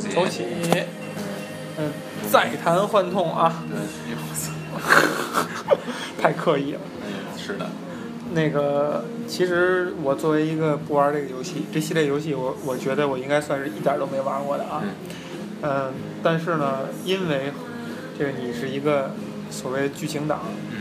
起，走起，嗯，再谈幻痛啊，对，太刻意了。嗯，是的，那个，其实我作为一个不玩这个游戏，这系列游戏我我觉得我应该算是一点儿都没玩过的啊。嗯。嗯，但是呢，因为这个你是一个所谓剧情党，嗯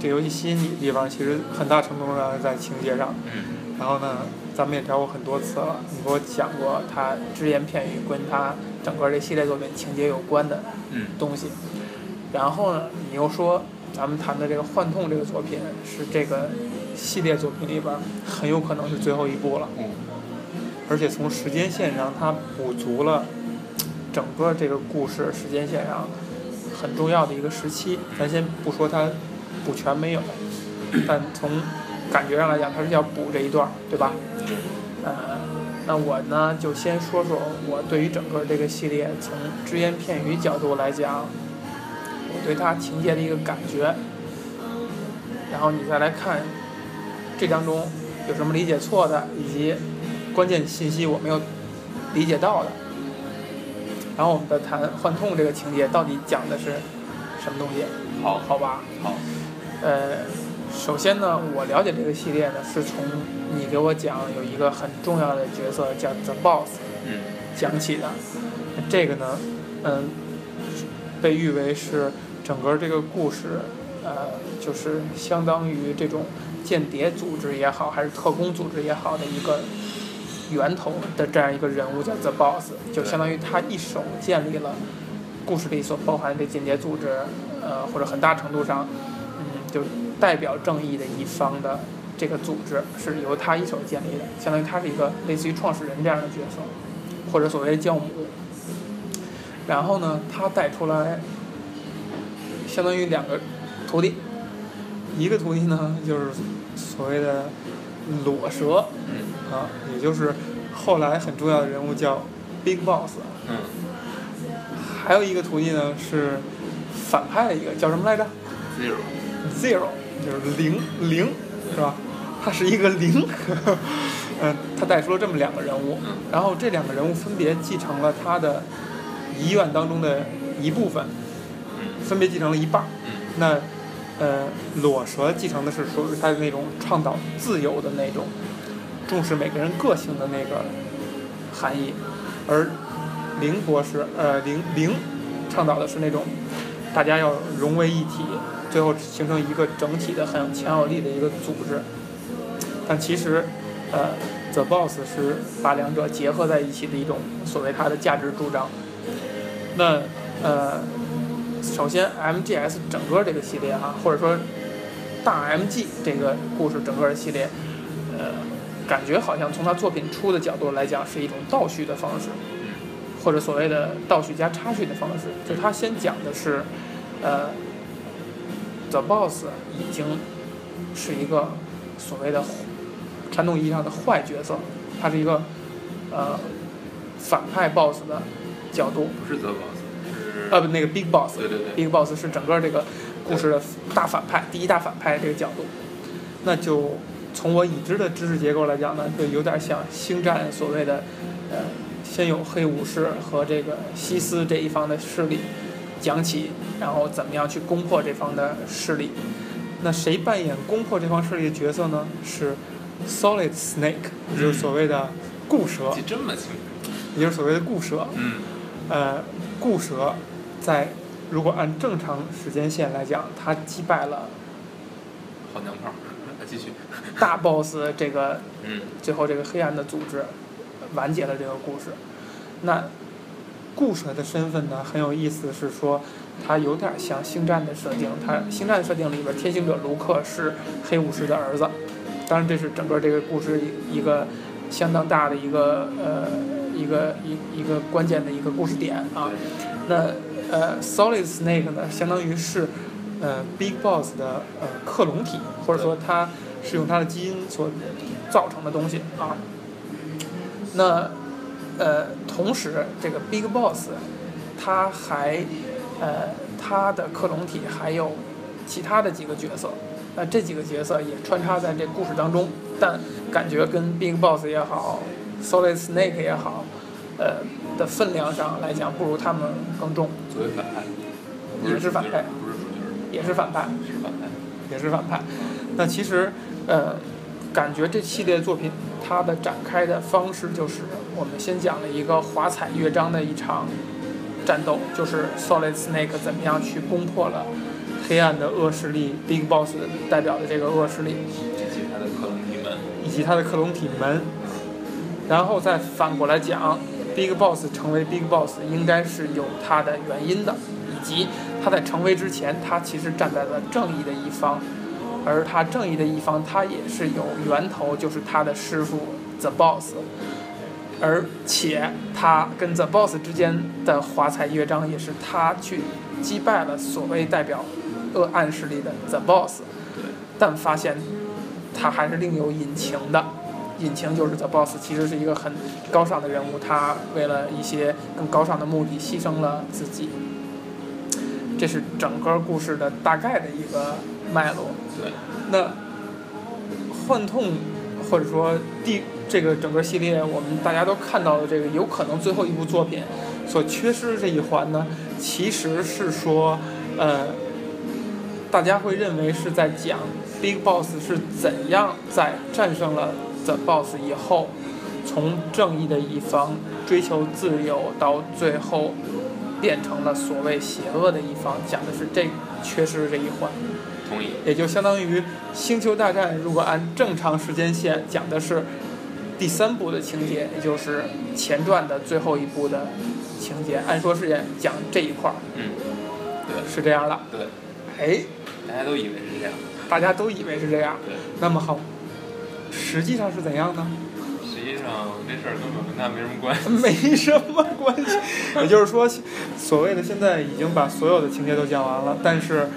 这游戏吸引你的地方其实很大程度上在情节上。嗯。然后呢，咱们也聊过很多次了，你给我讲过他只言片语跟他整个这系列作品情节有关的嗯东西。然后呢，你又说咱们谈的这个《幻痛》这个作品是这个系列作品里边很有可能是最后一部了，嗯而且从时间线上它补足了整个这个故事时间线上很重要的一个时期。咱先不说它补全没有，但从感觉上来讲，它是要补这一段儿，对吧？呃，那我呢就先说说我对于整个这个系列从只言片语角度来讲，我对它情节的一个感觉，然后你再来看这当中有什么理解错的，以及关键信息我没有理解到的，然后我们再谈幻痛这个情节到底讲的是什么东西，好，好吧？好，呃，首先呢，我了解这个系列呢，是从你给我讲有一个很重要的角色叫 The Boss 嗯讲起的。这个呢，嗯，被誉为是整个这个故事，呃，就是相当于这种间谍组织也好，还是特工组织也好的一个源头的这样一个人物叫 The Boss，就相当于他一手建立了故事里所包含的间谍组织，呃，或者很大程度上，嗯，就代表正义的一方的这个组织是由他一手建立的，相当于他是一个类似于创始人这样的角色，或者所谓的教母。然后呢，他带出来相当于两个徒弟，一个徒弟呢就是所谓的裸蛇嗯啊，也就是后来很重要的人物叫 Big Boss，嗯还有一个徒弟呢是反派的一个叫什么来着？，zero，zero 就是零零是吧？他是一个零，嗯，他带出了这么两个人物，然后这两个人物分别继承了他的遗愿当中的一部分，分别继承了一半。那呃，裸蛇继承的是属于他的那种倡导自由的那种，重视每个人个性的那个含义，而林博士呃林林倡导的是那种大家要融为一体，最后形成一个整体的很有强有力的一个组织。但其实，呃，The Boss 是把两者结合在一起的一种所谓它的价值主张。那呃，首先 MGS 整个这个系列哈、或者说大 MG 这个故事整个的系列，呃，感觉好像从他作品出的角度来讲是一种倒叙的方式，或者所谓的倒叙加插叙的方式。就是他先讲的是，呃，The Boss 已经是一个所谓的传统意义上的坏角色，他是一个呃反派 BOSS 的角度，不是 the boss，是呃不那个 Big Boss，对对对，Big Boss 是整个这个故事的大反派，第一大反派这个角度，那就从我已知的知识结构来讲呢，就有点像星战所谓的，呃，先有黑武士和这个西斯这一方的势力讲起，然后怎么样去攻破这方的势力。那谁扮演攻破这方势力的角色呢？是 Solid Snake，也就是所谓的固蛇，记这么清楚，也就是所谓的固蛇。嗯呃，固蛇在如果按正常时间线来讲，他击败了好娘炮，继续，大 boss 这个嗯最后这个黑暗的组织，完结了这个故事。那固蛇的身份呢很有意思，是说他有点像星战的设定。他星战设定里边，天行者卢克是黑武士的儿子，当然这是整个这个故事一个相当大的一个呃一个一一个关键的一个故事点啊。那呃，Solid Snake 呢，相当于是呃 Big Boss 的呃克隆体，或者说它是用它的基因所造成的东西啊。那呃，同时这个 Big Boss，他还呃他的克隆体还有其他的几个角色，那这几个角色也穿插在这故事当中，但感觉跟 Big Boss 也好，Solid Snake 也好，呃，的分量上来讲，不如他们更重，作为反派，也是反派不是主角，也是反派，是反派。也是反派。那其实，呃，感觉这系列作品它的展开的方式就是，我们先讲了一个华彩乐章的一场战斗，就是 Solid Snake 怎么样去攻破了黑暗的恶势力 Big Boss 代表的这个恶势力，以及他的克隆体门，以及他的克隆体门。然后再反过来讲，Big Boss 成为 Big Boss 应该是有它的原因的，以及他在成为之前，他其实站在了正义的一方，而他正义的一方，他也是有源头，就是他的师傅 The Boss，而且他跟 The Boss 之间的华彩乐章，也是他去击败了所谓代表恶暗势力的 The Boss，但发现他还是另有隐情的。隐情就是 The Boss 其实是一个很高尚的人物，他为了一些更高尚的目的牺牲了自己。这是整个故事的大概的一个脉络。对，那幻痛或者说第这个整个系列，我们大家都看到的这个有可能最后一部作品所缺失的这一环呢，其实是说，呃，大家会认为是在讲 Big Boss 是怎样在战胜了 The Boss 以后，从正义的一方追求自由，到最后变成了所谓邪恶的一方，讲的是这缺失的这一环。同意。也就相当于《星球大战》如果按正常时间线讲的是第三部的情节，也就是前传的最后一部的情节，按说是讲这一块儿，嗯，对是这样的。对，哎，大家都以为是这样。大家都以为是这样。对，那么好，实际上是怎样呢？实际上这事儿根本跟他没什么关系。没什么关系。也就是说，所谓的现在已经把所有的情节都讲完了，但是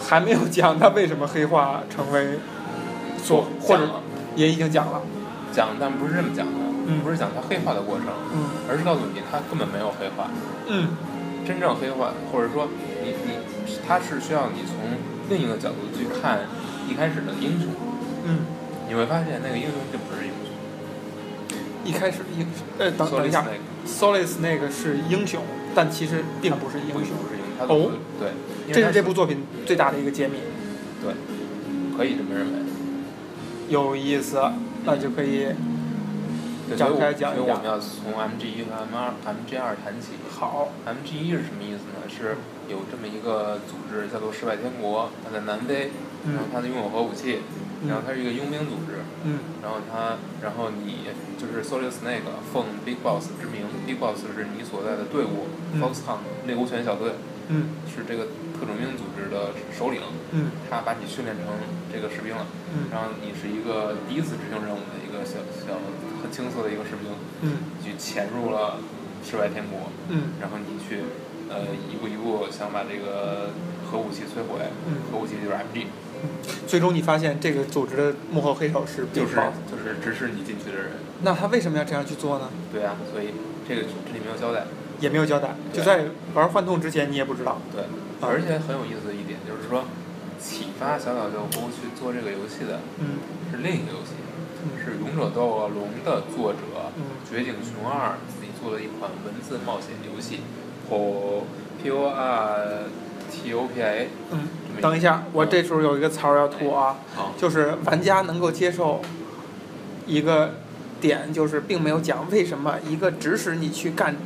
还没有讲他为什么黑化成为所，或者也已经讲了。讲，但不是这么讲的，嗯。不是讲他黑化的过程，嗯。而是告诉你他根本没有黑化。嗯。真正黑化，或者说你你，他是需要你从另一个角度去看一开始的英雄，嗯，你会发现那个英雄并不是英雄。一开始英呃等等一下 Solid Snake，Solid Snake 是英雄，但其实并不是英雄。不是英雄，哦？对，这是这部作品最大的一个揭秘，对可以这么认为。有意思，那就可以展开讲一讲所以我们要从 MG 一和 M 二 MG 二谈起。好。MG 一是什么意思呢？是有这么一个组织叫做世外天国，它在南非，然后嗯它拥有核武器，然后它是一个佣兵组织，嗯然后它，然后你就是 Solid Snake 奉 Big Boss 之名，Big Boss 是你所在的队伍、嗯 Foxhound 猎狐犬小队，嗯。是这个特种兵组织的首领，嗯。他把你训练成这个士兵了，嗯。然后你是一个第一次执行任务的一个小小很青涩的一个士兵，嗯。去潜入了世外天国，嗯。然后你去呃一步一步想把这个核武器摧毁，嗯。核武器就是 MG，最终你发现这个组织的幕后黑手是就是就是指使你进去的人，那他为什么要这样去做呢？对啊，所以这个这里没有交代，也没有交代，就在玩幻痛之前你也不知道。对，而且很有意思的一点就是说，启发小岛秀夫去做这个游戏的嗯。是另一个游戏，嗯。是《勇者斗恶龙》的作者嗯绝景熊二自己做的一款文字冒险游戏，P P O R T O P A。嗯，等一下，我这时候有一个槽儿要吐啊，好，就是玩家能够接受一个点，就是并没有讲为什么一个指使你去干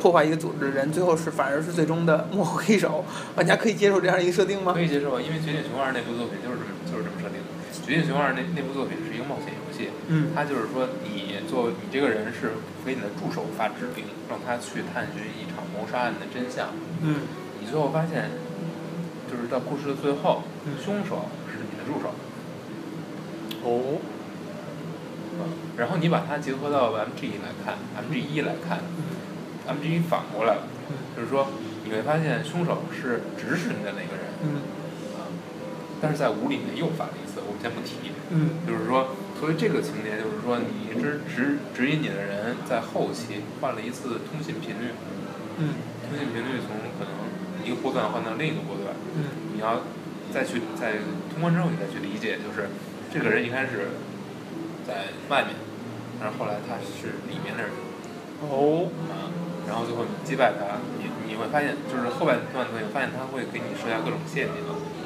破坏一个组织的人，最后是反而是最终的幕后黑手，玩家可以接受这样一个设定吗？可？以接受啊，因为《绝境熊二》那部作品就是这么就是这么设定的，《绝境熊二》那那部作品是一个冒险游戏，嗯它就是说你作为你这个人是给你的助手发指令，让他去探寻一场谋杀案的真相，嗯。你最后发现，就是到故事的最后，嗯凶手是你的助手，哦。然后你把它结合到 MG 一来看，MG 一来看，MG 一反过来了，嗯就是说你会发现凶手是指使你的那个人，嗯。啊，但是在五里面又反了一次，我们先不提，嗯。就是说，所以这个情节就是说，你指指指引你的人在后期换了一次通信频率，嗯。通信频率从可能一个波段换到另一个波段，嗯。你要再去在通关之后，你再去理解，就是这个人一开始在外面，但是后来他是里面的人。哦。啊，然后最后你击败他，你你会发现，就是后半段会发现他会给你设下各种陷阱，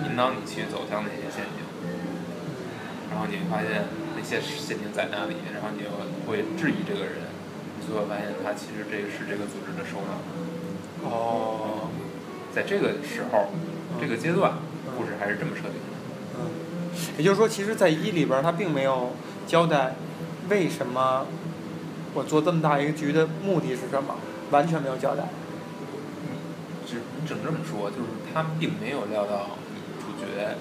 引导你去走向那些陷阱，然后你会发现那些陷阱在那里，然后你又会质疑这个人，你最后发现他其实这个是这个组织的首脑。哦，在这个时候，这个阶段，故事还是这么设定的。嗯，也就是说，其实，在一里边儿他并没有交代为什么我做这么大一个局的目的是什么，完全没有交代。只你只能这么说，就是他并没有料到主角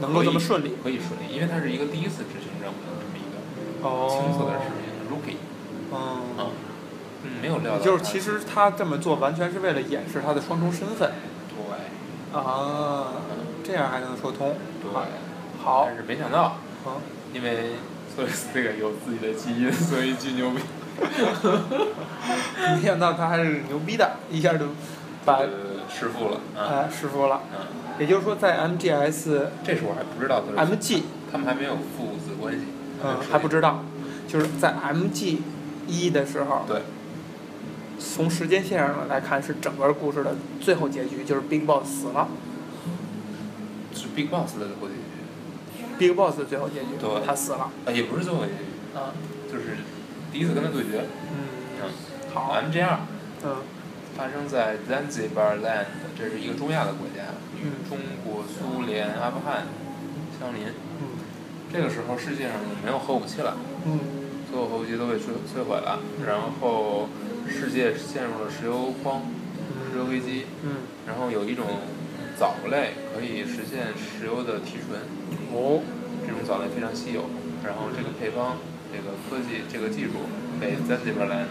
能够这么顺利。可以顺利，因为他是一个第一次执行任务的这么一个哦。青涩的士兵 rookie 嗯。没有料到。就是其实他这么做完全是为了掩饰他的双重身份。对。啊，这样还能说通。对。好。但是没想到，嗯，因为所以这个有自己的基因，所以巨牛逼。没想到他还是牛逼的，一下就把弑父了。哎，弑父了。嗯。也就是说，在 MGS。这是我还不知道。MG。他们还没有父子关系。嗯，还不知道，就是在 MG 一的时候。对。从时间线上来看，是整个故事的最后结局，就是 Big Boss 死了。是 Big Boss 的最后结局。Big Boss 的最后结局。对。他死了。啊，也不是最后结局。啊。就是第一次跟他对决。嗯。嗯。好。MG 二。嗯。发生在 Zanzibar Land，这是一个中亚的国家，与中国、苏联、阿富汗相邻。嗯。这个时候世界上没有核武器了。嗯。所有核武器都被摧摧毁了，然后世界陷入了石油荒、石油危机。嗯。然后有一种藻类可以实现石油的提纯。哦。这种藻类非常稀有，然后这个配方、这个科技、这个技术被 Zanzibar Land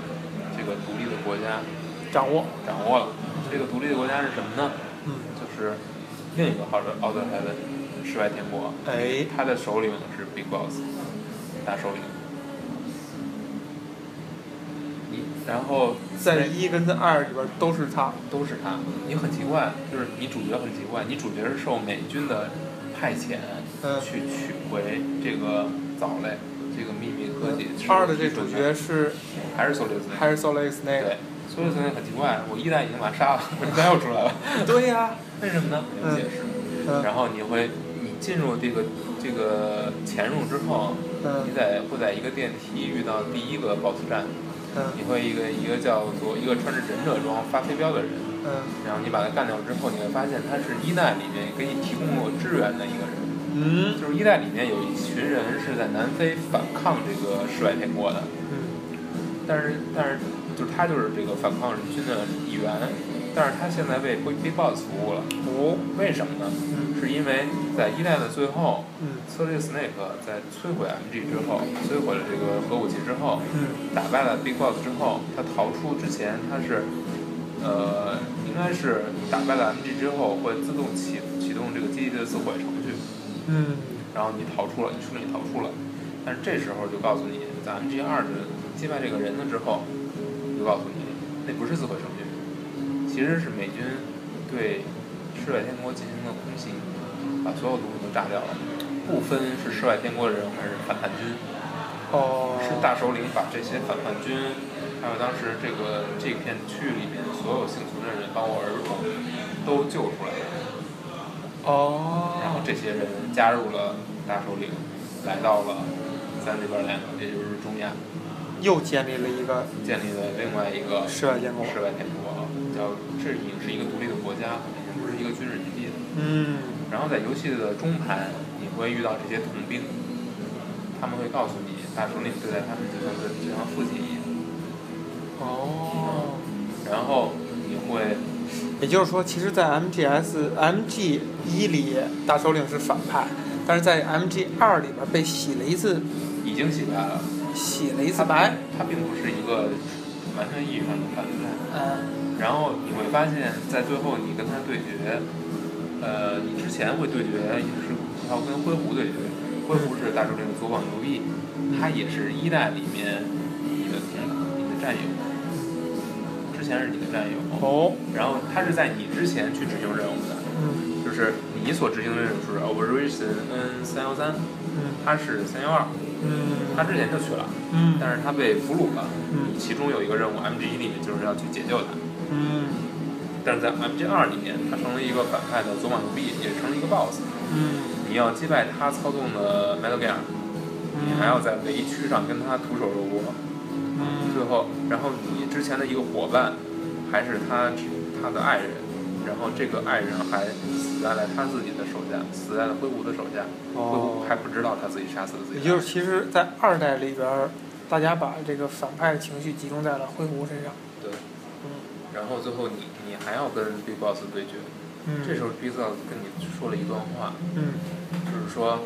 这个独立的国家。掌握，掌握了。这个独立的国家是什么呢？嗯。就是另一个号的奥德海的，世外天国。哎。他的首领是 Big Boss，大首领。你然后在一跟在二里边都是他。都是他。你很奇怪，就是你主角很奇怪，你主角是受美军的派遣，去取回这个藻类，这个秘密科技。二的这主角是。还是 Solid Snake。还是 Solid Snake。对。所以现在很奇怪，我一代已经把他杀了，为什么又出来了？对呀，为什么呢？没有解释。然后你会，你进入这个这个潜入之后，你在会在一个电梯遇到第一个 BOSS 战，你会一个一个叫做一个穿着忍者装发飞镖的人，然后你把他干掉之后，你会发现他是一代里面给你提供过支援的一个人。嗯。就是一代里面有一群人是在南非反抗这个世外天国的。嗯。但是但是。就是他就是这个反抗日军的一员，但是他现在为 Big Boss 服务了。哦，为什么呢？嗯，是因为在一代的最后，嗯，Solid Snake 在摧毁 MG 之后，摧毁了这个核武器之后，嗯，打败了 Big Boss 之后，他逃出之前，他是，呃，应该是打败了 MG 之后会自动启启动这个机器的自毁程序。嗯，然后你逃出了，你顺利逃出了，但是这时候就告诉你，在 MG 二的击败这个人了之后。就告诉你，那不是自毁程序，其实是美军对世外天国进行了空袭，把所有东西都炸掉了，不分是世外天国的人还是反叛军，哦，是大首领把这些反叛军，还有当时这个这片区域里面所有幸存的人，包括儿童，都救出来了，哦，然后这些人加入了大首领，来到了咱这边来，也就是中亚。又建立了一个，建立了另外一个世外天国，世外天国，叫这已经是一个独立的国家，已经不是一个军事基地了。嗯。然后在游戏的中盘，你会遇到这些童兵，他们会告诉你，大首领对待他们就像对就像父亲一样。哦。然后你会，也就是说，其实，在 MGS MG 一里，大首领是反派，但是在 MG 二里边被洗了一次，已经洗白了。洗了一次白，他并不是一个完全意义上的反派。嗯。然后你会发现在最后你跟他对决，呃，你之前会对决也是要跟灰狐对决，灰狐是大首领的左膀右臂，他也是一代里面你的同你的战友。之前前是你的战友。哦。然后他是在你之前去执行任务的。嗯。就是你所执行的任务是 Operation N 三幺三。嗯。他是三幺二。嗯。他之前就去了。嗯。但是他被俘虏了。嗯。其中有一个任务 MG 里面就是要去解救他。嗯。但是在 MG 二里面，他成了一个反派的左膀右臂，也成了一个 BOSS。嗯。你要击败他操纵的 Metal Gear，你还要在围区上跟他徒手肉搏。嗯。最后，然后你之前的一个伙伴，还是他他的爱人，然后这个爱人还死在了他自己的手下，死在了灰狐的手下。灰狐还不知道他自己杀死了自己。也就是，其实，在二代里边，大家把这个反派的情绪集中在了灰狐身上。对。嗯。然后最后你你还要跟 Big Boss 对决。嗯。这时候 Big Boss 跟你说了一段话。嗯。就是说，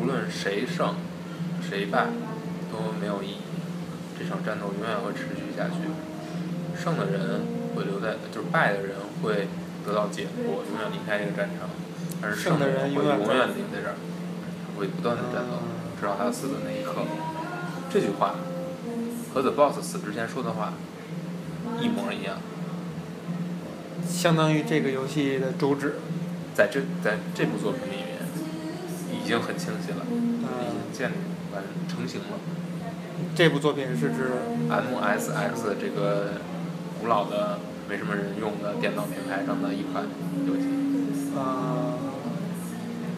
无论谁胜，谁败，都没有意义。这场战斗永远会持续下去。胜的人会留在，就是败的人会得到解脱，永远离开这个战场。而胜的人会永远留在这儿，会不断的战斗，直到他死的那一刻。这句话和 The Boss 死之前说的话一模一样。相当于这个游戏的主旨，在这在这部作品里面已经很清晰了，已经建立完成型了。这部作品是指 MSX 这个古老的没什么人用的电脑平台上的一款游戏。啊。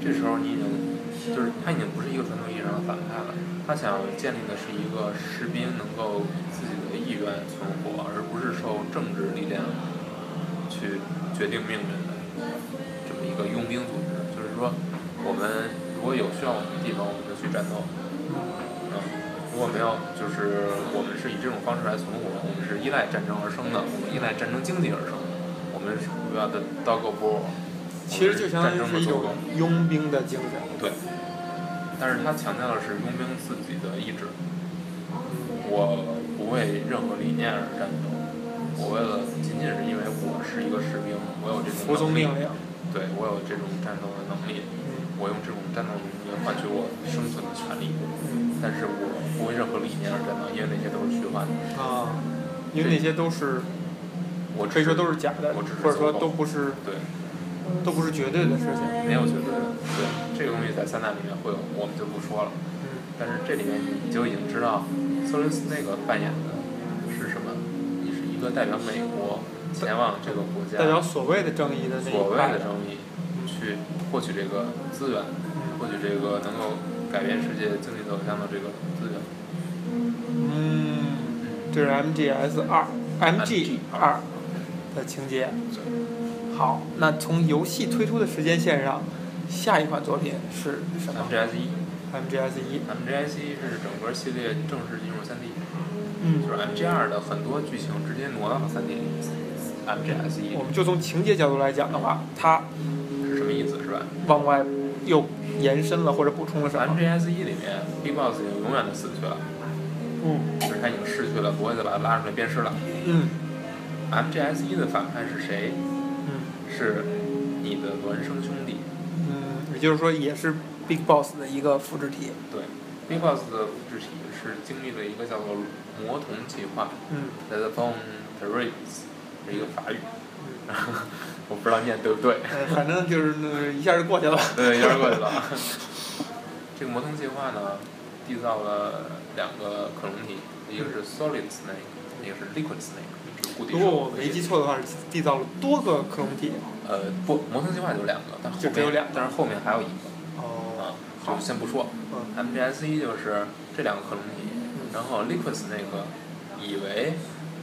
这时候你已经就是他已经不是一个传统意义上的反派了，他想建立的是一个士兵能够自己的意愿存活，而不是受政治力量去决定命运的这么一个佣兵组织。就是说，我们如果有需要我们的地方，我们就去战斗。嗯，如果没有，就是我们是以这种方式来存活，我们是依赖战争而生的，我们依赖战争经济而生。我们是 we are the dog of war。其实就相当于是一种佣兵的精神。对。但是他强调的是佣兵自己的意志。我不为任何理念而战斗，我为了仅仅是因为我是一个士兵，我有这种服从命令。对，我有这种战斗的能力，我用这种战斗能力换取我生存的权利。但是我不为任何理念而战斗，因为那些都是虚幻的。啊。因为那些都是，我可以说都是假的，或者说都不是。对。都不是绝对的事情。没有绝对的，对，这个东西在三大里面会有，我们就不说了。嗯。但是这里面你就已经知道，索林斯那个扮演的是什么？你是一个代表美国前往这个国家，代表所谓的正义的那所谓的正义，去获取这个资源，获取这个能够改变世界经济走向的这个资源。嗯。这是 MGS 二，MG 二的情节。好，那从游戏推出的时间线上，下一款作品是什么？MGS 一。MGS 一。MGS 一是整个系列正式进入 3D。嗯。就是 MG 二的很多剧情直接挪到了 3D 里。MGS 一。我们就从情节角度来讲的话，它是什么意思是吧？往外又延伸了或者补充了什么？MGS 一里面，Big Boss 已经永远的死去了。嗯。就是他已经逝去了，不会再把他拉出来鞭尸了。嗯。MGS 一的反派是谁？是你的孪生兄弟。嗯，也就是说，也是 Big Boss 的一个复制体。对，Big Boss 的复制体是经历了一个叫做“魔童计划”。嗯。The Bone Terrace 是一个法语。嗯。我不知道念对不对。反正就是那一下就过去了。对，一下就过去了。这个魔童计划呢，缔造了两个克隆体，一个是 Solid Snake，一个是 Liquid Snake。如果我没记错的话，是缔造了多个克隆体。呃，不，魔童计划就两个，但就只有两个，但是后面还有一个。哦。啊，就先不说。MGS 一就是这两个克隆体，然后 Liquids 那个以为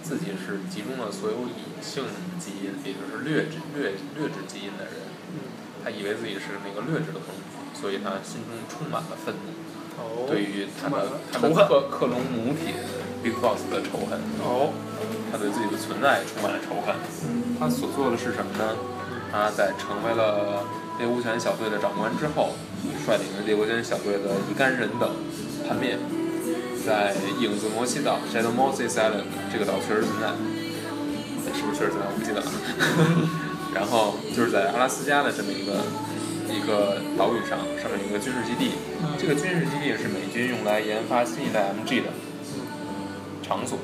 自己是集中了所有隐性基因，也就是劣质劣劣质基因的人。他以为自己是那个劣质的克隆体，所以他心中充满了愤怒。哦。对于他的他的克克隆母体 Big Boss 的仇恨。哦。他对自己的存在充满了仇恨。他所做的是什么呢？他在成为了猎狐犬小队的长官之后，率领着猎狐犬小队的一干人等叛变，在影子摩西岛 （Shadow Moses Island） 这个岛确实存在，是不是确实存在？我不记得了。然后就是在阿拉斯加的这么一个一个岛屿上，上面有一个军事基地。这个军事基地是美军用来研发新一代 MG 的场所。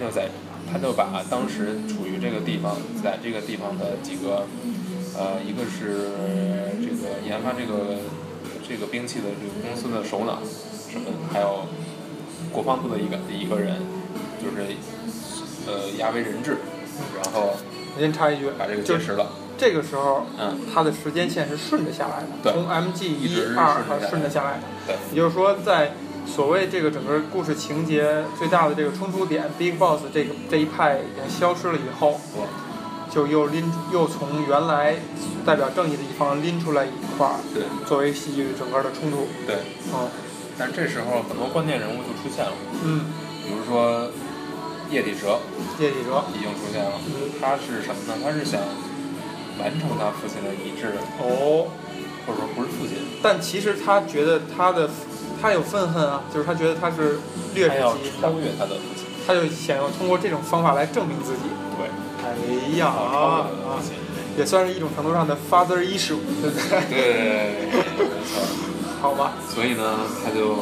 要在他就把当时处于这个地方，在这个地方的几个，呃，一个是这个研发这个这个兵器的这个公司的首脑，什么，还有国防部的一个一个人，就是呃押为人质，然后我先插一句，把这个结识了。这个时候，嗯，它的时间线是顺着下来的，从 M G 一二顺着下来的，对，也就是说在。所谓这个整个故事情节最大的这个冲突点，Big Boss 这个这一派已经消失了以后，就又拎又从原来代表正义的一方拎出来一块儿，对，作为戏剧整个的冲突，对，嗯，但这时候很多关键人物就出现了，嗯，比如说叶底蛇，叶底蛇。已经出现了，他是什么呢？他是想完成他父亲的遗志，哦，或者说不是父亲，但其实他觉得他的。他有愤恨啊，就是他觉得他是劣质级，超越他的父亲，他就想要通过这种方法来证明自己。对，哎呀啊，也算是一种程度上的 father issue，对不对？对，没错。好吧。所以呢，他就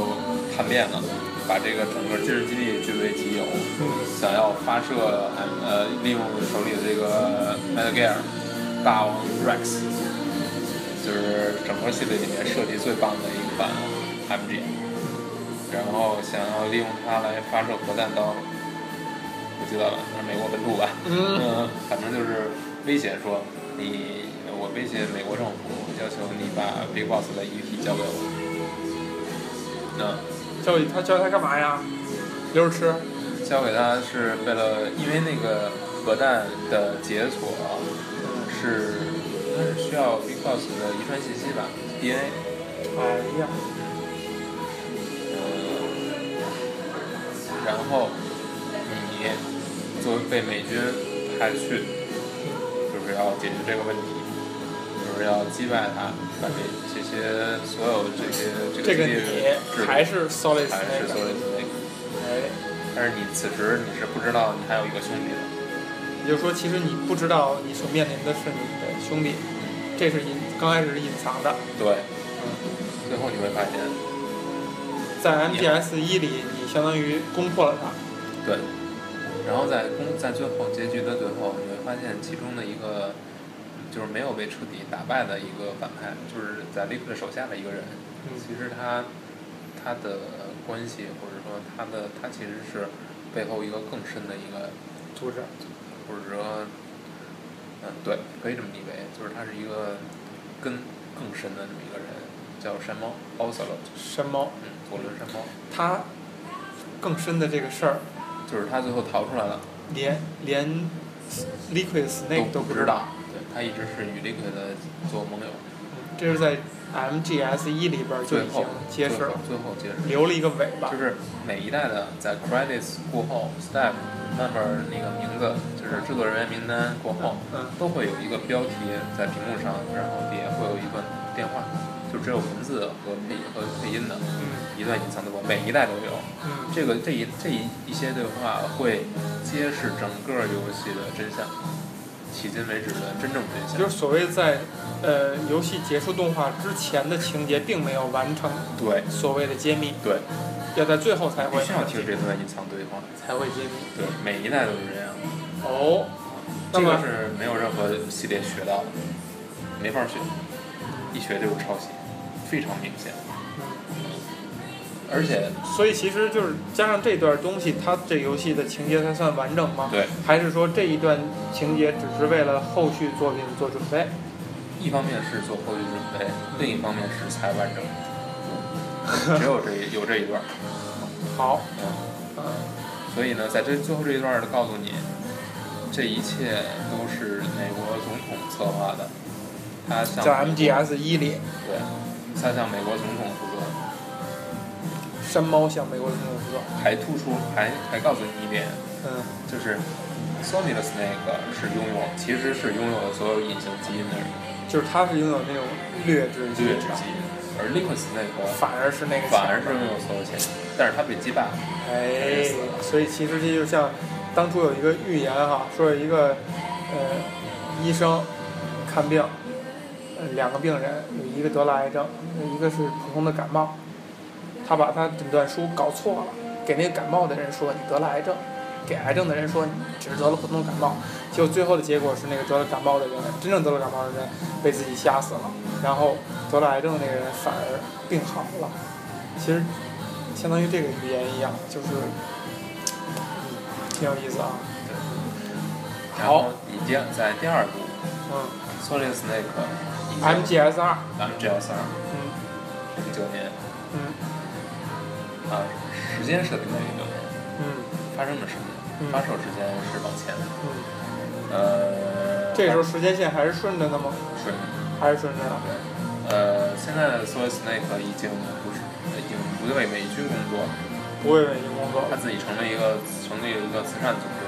叛变了，把这个整个军事基地据为己有，想要发射呃，利用手里的这个 Metal Gear 大王 Rex，就是整个系列里面设计最棒的一款。MG，然后想要利用它来发射核弹到，我记得了，那是美国本土吧？嗯，反正就是威胁说，你我威胁美国政府，要求你把 Big Boss 的遗体交给我。那交给他交给他干嘛呀？留着吃？交给他是为了，因为那个核弹的解锁是，它是需要 Big Boss 的遗传信息吧？DNA。哎呀。然后你作为被美军派去，就是要解决这个问题，就是要击败他，把这这些所有这些这个这个还是 Solid 还是 Solid 那个，哎，但是你此时你是不知道你还有一个兄弟的，也就是说，其实你不知道你所面临的是你的兄弟，这是隐刚开始是隐藏的，对，嗯，最后你会发现。在 MGS 一里，你相当于攻破了他。对。然后在攻在最后结局的最后，你会发现其中的一个就是没有被彻底打败的一个反派，就是在 Liquid 手下的一个人。嗯。其实他他的关系，或者说他的他其实是背后一个更深的一个组织，或者说，嗯，对，可以这么理解，就是他是一个根更深的这么一个人，叫山猫 o s l o 山猫。嗯。左轮山猫，他更深的这个事儿，就是他最后逃出来了，连连 Liquid Snake 都不知道，对他一直是与 Liquid 做盟友。这是在 MGS 一里边就已经揭示了，最后揭示，留了一个尾巴。就是每一代的在 Credits 过后，Step Number 那个名字，就是制作人员名单过后，都会有一个标题在屏幕上，然后底下会有一个电话。就只有文字和配和配音的，一段隐藏对话，每一代都有。这个这一这一一些对话会揭示整个游戏的真相，迄今为止的真正真相。就是所谓在呃游戏结束动画之前的情节并没有完成，对，所谓的揭秘，对，要在最后才会。必须要听这段隐藏对话才会揭秘。对，每一代都是这样。哦，这个是没有任何系列学到的，没法学，一学就是抄袭。非常明显，而且，所以其实就是加上这段东西，它这游戏的情节才算完整吗？对，还是说这一段情节只是为了后续作品做准备？一方面是做后续准备，另一方面是才完整。只有这有这一段。好。嗯。所以呢，在这最后这一段儿告诉你，这一切都是美国总统策划的。他在 MGS 一里。对。他向美国总统负责。山猫向美国总统负责。还突出，还还告诉你一点，嗯，就是，Sony 的 Snake 是拥有，其实是拥有了所有隐形基因的人。就是他是拥有那种劣质劣质基因，而 Liquid Snake 反而是那个反而是拥有所有潜力，但是他被击败了。哎，所以其实这就像当初有一个预言哈，说有一个呃医生看病。呃两个病人，有一个得了癌症，一个是普通的感冒。他把他诊断书搞错了，给那个感冒的人说你得了癌症，给癌症的人说你只是得了普通感冒，结果最后的结果是那个得了感冒的人，真正得了感冒的人被自己吓死了，然后得了癌症的那个人反而病好了。其实相当于这个语言一样，就是挺有意思啊。对好，已经在第二部，嗯，Solid Snake MGS 二，MGS 二，嗯，一九年，嗯，啊，时间设定在一九年，嗯，发生的时间，发售时间是往前的，嗯，呃，这时候时间线还是顺着的吗？顺，还是顺着的。呃，现在的 Solid Snake 已经不是，已经不为美军工作了，不为美军工作，他自己成立一个成立一个慈善组织，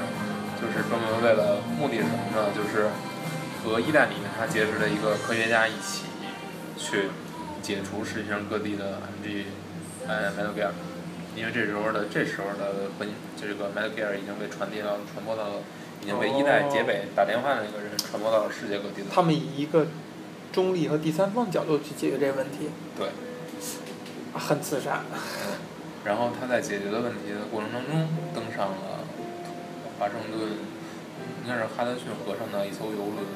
就是专门为了目的是什么呢？就是和意大利他结识的一个科学家一起去解除世界上各地的 MG 呃 Metal Gear，因为这时候的这时候的本这个 Metal Gear 已经被传递到传播到了，已经被一代劫北打电话的那个人传播到了世界各地的。他们以一个中立和第三方角度去解决这个问题。对。很慈善。嗯，然后他在解决的问题的过程当中，登上了华盛顿，应该是哈德逊河上的一艘游轮，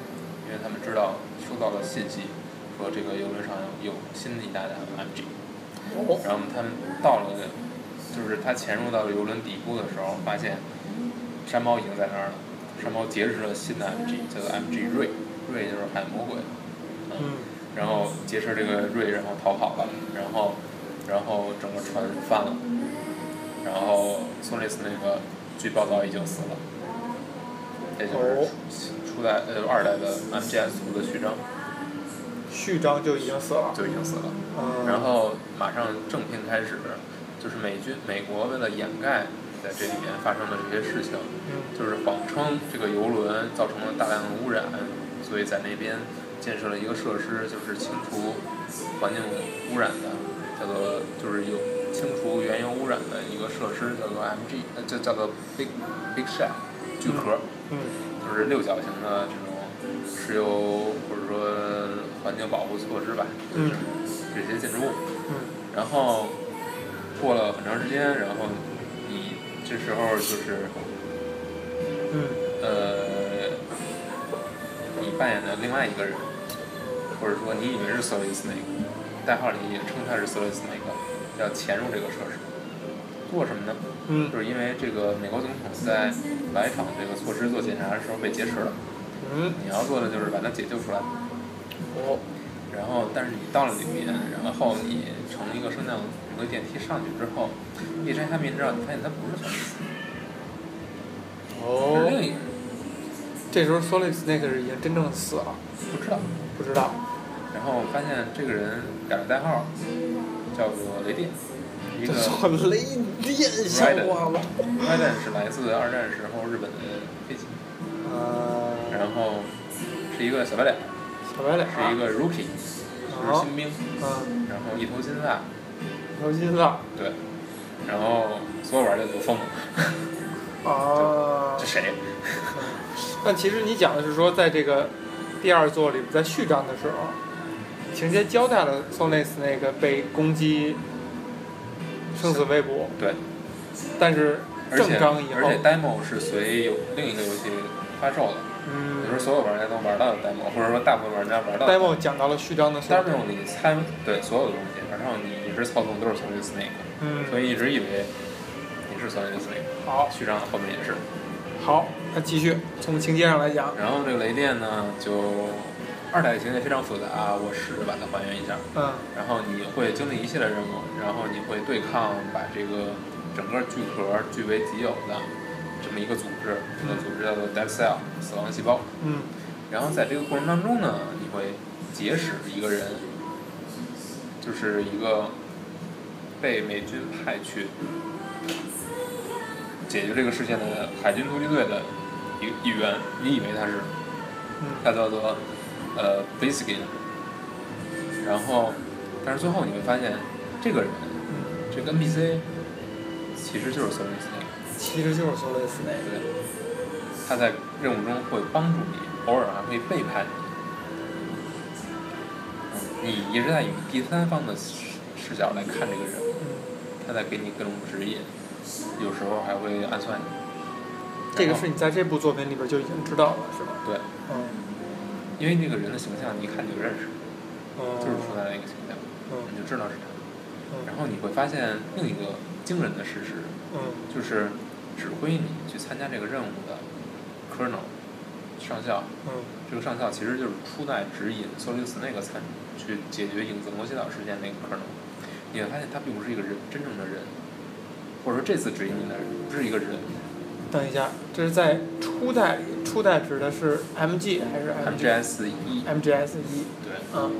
因为他们知道收到了信息，说这个游轮上有新的一代的 MG。哦。然后他们到了，就是他潜入到游轮底部的时候，发现山猫已经在那儿了。山猫劫持了新的 MG，叫做 MG 瑞，瑞就是海魔鬼。嗯。然后劫持这个瑞，然后逃跑了，然后。然后整个船翻了，然后索雷斯那个据报道已经死了，也就是初代呃二代的 MGS 的序章。序章就已经死了。就已经死了。然后马上正片开始，就是美军美国为了掩盖在这里面发生的这些事情，就是谎称这个游轮造成了大量的污染，所以在那边建设了一个设施，就是清除环境污染的。叫做就是有清除原油污染的一个设施，叫做 MG，呃，就叫做 Big Big Shell 巨壳，嗯，就是六角形的这种石油或者说环境保护措施吧，就是，这些建筑物，嗯，然后过了很长时间，然后你这时候就是，嗯，呃，你扮演的另外一个人，或者说你以为是 Solid Snake。代号里也称他是 Solid Snake，要潜入这个设施，做什么呢？嗯，就是因为这个美国总统在来访这个措施做检查的时候被劫持了。嗯，你要做的就是把他解救出来。哦。然后，但是你到了里面，然后你乘一个升降一个电梯上去之后，一摘下面罩，你发现他不是 Solid。哦。另一个人。这时候 Solid Snake 是已经真正死了。不知道。不知道。然后发现这个人改了代号，叫做雷电，一个雷电小伙子。Raiden 是来自二战时候日本的飞机。呃。然后是一个小白脸。小白脸。是一个 Rookie，是新兵。嗯。然后一头金发。一头金发。对。然后所有玩家都疯了。啊。这谁？但其实你讲的是说，在这个第二座里，在序章的时候。情节交代了 Solid 那个被攻击，生死未卜。对。但是正章以后。而且 demo 是随有另一个游戏发售的。嗯。也就是所有玩家都玩到的 demo，或者说大部分玩家玩到。demo 讲到了序章的。demo 你猜对所有的东西，然后你一直操纵都是 Solid Snake。嗯。所以一直以为你是 Solid Snake。好。序章后面也是。好，那继续从情节上来讲。然后这个雷电呢，就。二代情节非常复杂，我试着把它还原一下。嗯。然后你会经历一系列任务，然后你会对抗把这个整个巨壳据为己有的这么一个组织，这个组织叫做 Death Cell 死亡细胞。嗯。然后在这个过程当中呢，你会结识一个人，就是一个被美军派去解决这个事件的海军突击队的一一员，你以为他是？嗯。他叫做。呃 b a s i c a l 然后，但是最后你会发现，这个人，这个 NPC，其实就是 Solid Snake。其实就是 Solid Snake。对。他在任务中会帮助你，偶尔还会背叛你。你一直在以第三方的视角来看这个人，他在给你各种指引，有时候还会暗算你。这个是你在这部作品里边就已经知道了，是吧？对。嗯。因为那个人的形象，你一看就认识，就是初代那个形象，你就知道是他。然后你会发现另一个惊人的事实，就是指挥你去参加这个任务的 Colonel 上校，这个上校其实就是初代指引 Solus 那个参去解决影子摩西岛事件那个 Colonel。你会发现他并不是一个人，真正的人，或者说这次指引你的人不是一个人。等一下，这是在初代里，初代指的是 MG 还是 MGS 一？MGS 一。对。嗯。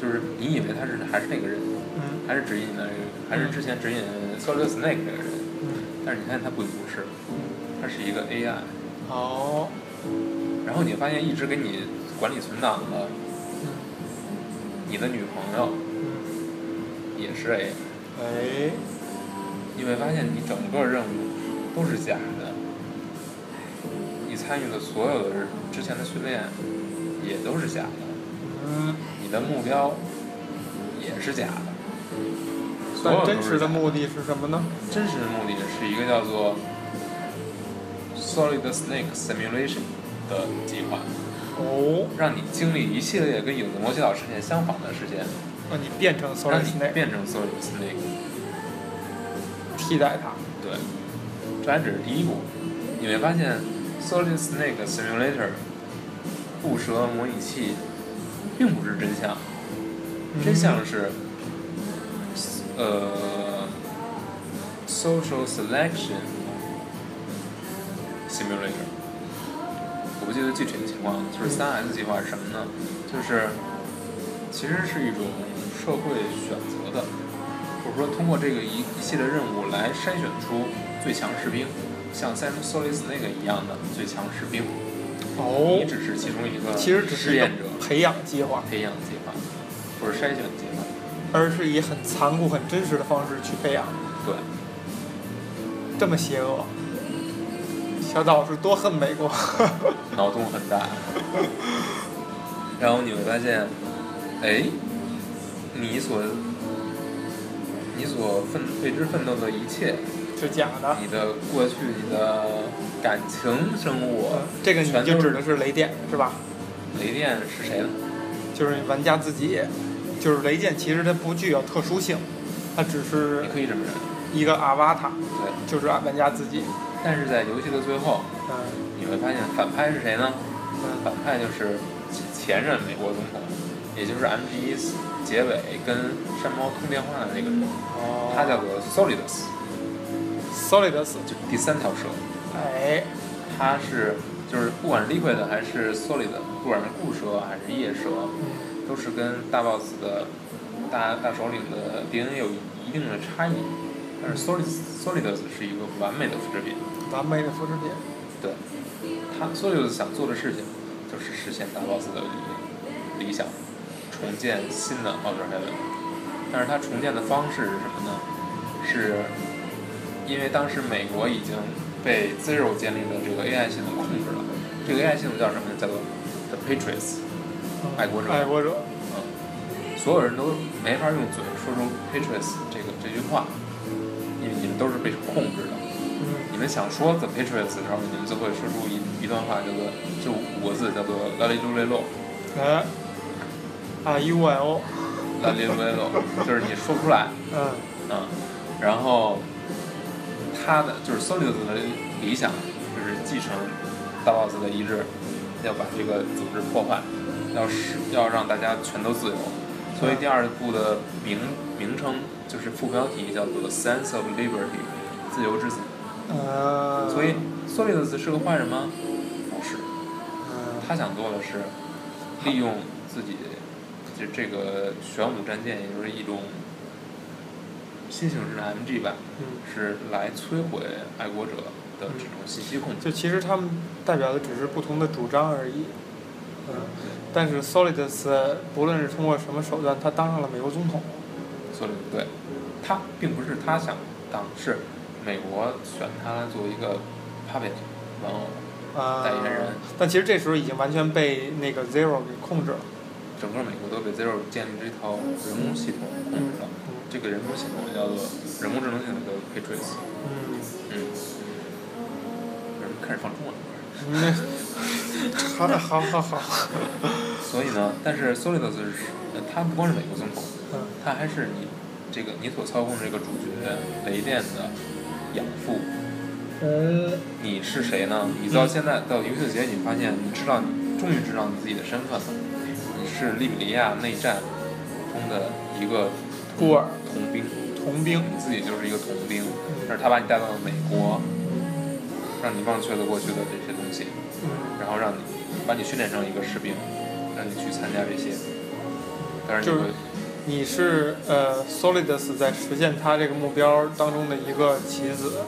就是你以为他是还是那个人，嗯还是指引你的，还是之前指引 Solid Snake 那个人，嗯但是你看他并不是，他是一个 AI。哦。然后你发现一直给你管理存档的，你的女朋友，也是 AI。哎。你会发现你整个任务。都是假的，你参与的所有的之前的训练也都是假的，你的目标也是假的，但真实的目的是什么呢？真实的目的是一个叫做 Solid Snake Simulation 的计划，哦，让你经历一系列跟影子魔西岛事件相仿的事件，让你变成 Solid Snake，变成 Solid Snake，替代它，对。这还只是第一步，你会发现，Solid Snake Simulator 布蛇模拟器并不是真相，真相是，呃，Social Selection Simulator。我不记得具体的情况，就是三 S 计划是什么呢？就是其实是一种社会选择的，或者说通过这个一一系列任务来筛选出。最强士兵，像 Sam Solis 那个一样的最强士兵。哦。你只是其中一个其实只是试验者。培养计划。培养计划，或者筛选计划。而是以很残酷、很真实的方式去培养。对。这么邪恶，小岛是多恨美国。脑洞很大。然后你会发现，哎，你所。你所奋为之奋斗的一切是假的。你的过去，你的感情生活，这个你就指的是雷电是吧？雷电是谁呢？就是玩家自己。就是雷电，其实它不具有特殊性，它只是你可以这么认一个阿瓦塔，对，就是玩家自己。但是在游戏的最后，嗯，你会发现反派是谁呢？反派就是前任美国总统，也就是 M P 一。结尾跟山猫通电话的那个人，他叫做 Solidus，Solidus 就第三条蛇。哎，他是就是不管是 Liquid 还是 Solid，不管是固蛇还是夜蛇，都是跟大 boss 的大大首领的 DNA 有一定的差异。但是 Solid，Solidus 是一个完美的复制品。完美的复制品。对，他 Solidus 想做的事情就是实现大 boss 的理理想。重建新的 Outer heaven，但是它重建的方式是什么呢？是因为当时美国已经被 Zero 建立的这个 AI 系统控制了。这个 AI 系统叫什么呢？叫做 The Patriots，爱国者。爱国者。嗯。所有人都没法用嘴说出 Patriots 这个这句话，因为你们都是被控制的。嗯。你们想说 The Patriots 的时候，你们就会说出一一段话，叫做就五个字，叫做拉里路雷洛。哎。啊，U I O，拉里维罗，就是你说不出来。嗯。嗯，然后他的就是 Solidus 的理想，就是继承大 boss 的遗志，要把这个组织破坏，要使要让大家全都自由。所以第二部的名名称就是副标题叫做 Sense of Liberty，自由之子。呃。所以 Solidus 是个坏人吗？不是。他想做的是利用自己。就这个玄武战舰，也就是一种新形式的 MG 吧，是来摧毁爱国者的这种信息控制。就其实他们代表的只是不同的主张而已。嗯。但是 Solidus 不论是通过什么手段，他当上了美国总统。Solidus 对，他并不是他想当，是美国选他来做一个 puppet 玩偶代言人。但其实这时候已经完全被那个 Zero 给控制了。整个美国都被 Zero 建立这套人工系统控制了，这个人工系统叫做人工智能系统叫 Patriots。嗯。嗯。开始放中文歌。嗯，好的，好好好。所以呢，但是 Solidus 是，他不光是美国总统，他还是你这个你所操控这个主角雷电的养父。嗯。你是谁呢？你到现在到游戏的结局，你发现你知道，你终于知道你自己的身份了。你是利比里亚内战中的一个孤儿童兵。童兵。你自己就是一个童兵，但是他把你带到了美国。让你忘却了过去的这些东西，然后让你把你训练成一个士兵，让你去参加这些。当然，就是你是呃，Solidus 在实现他这个目标当中的一个棋子，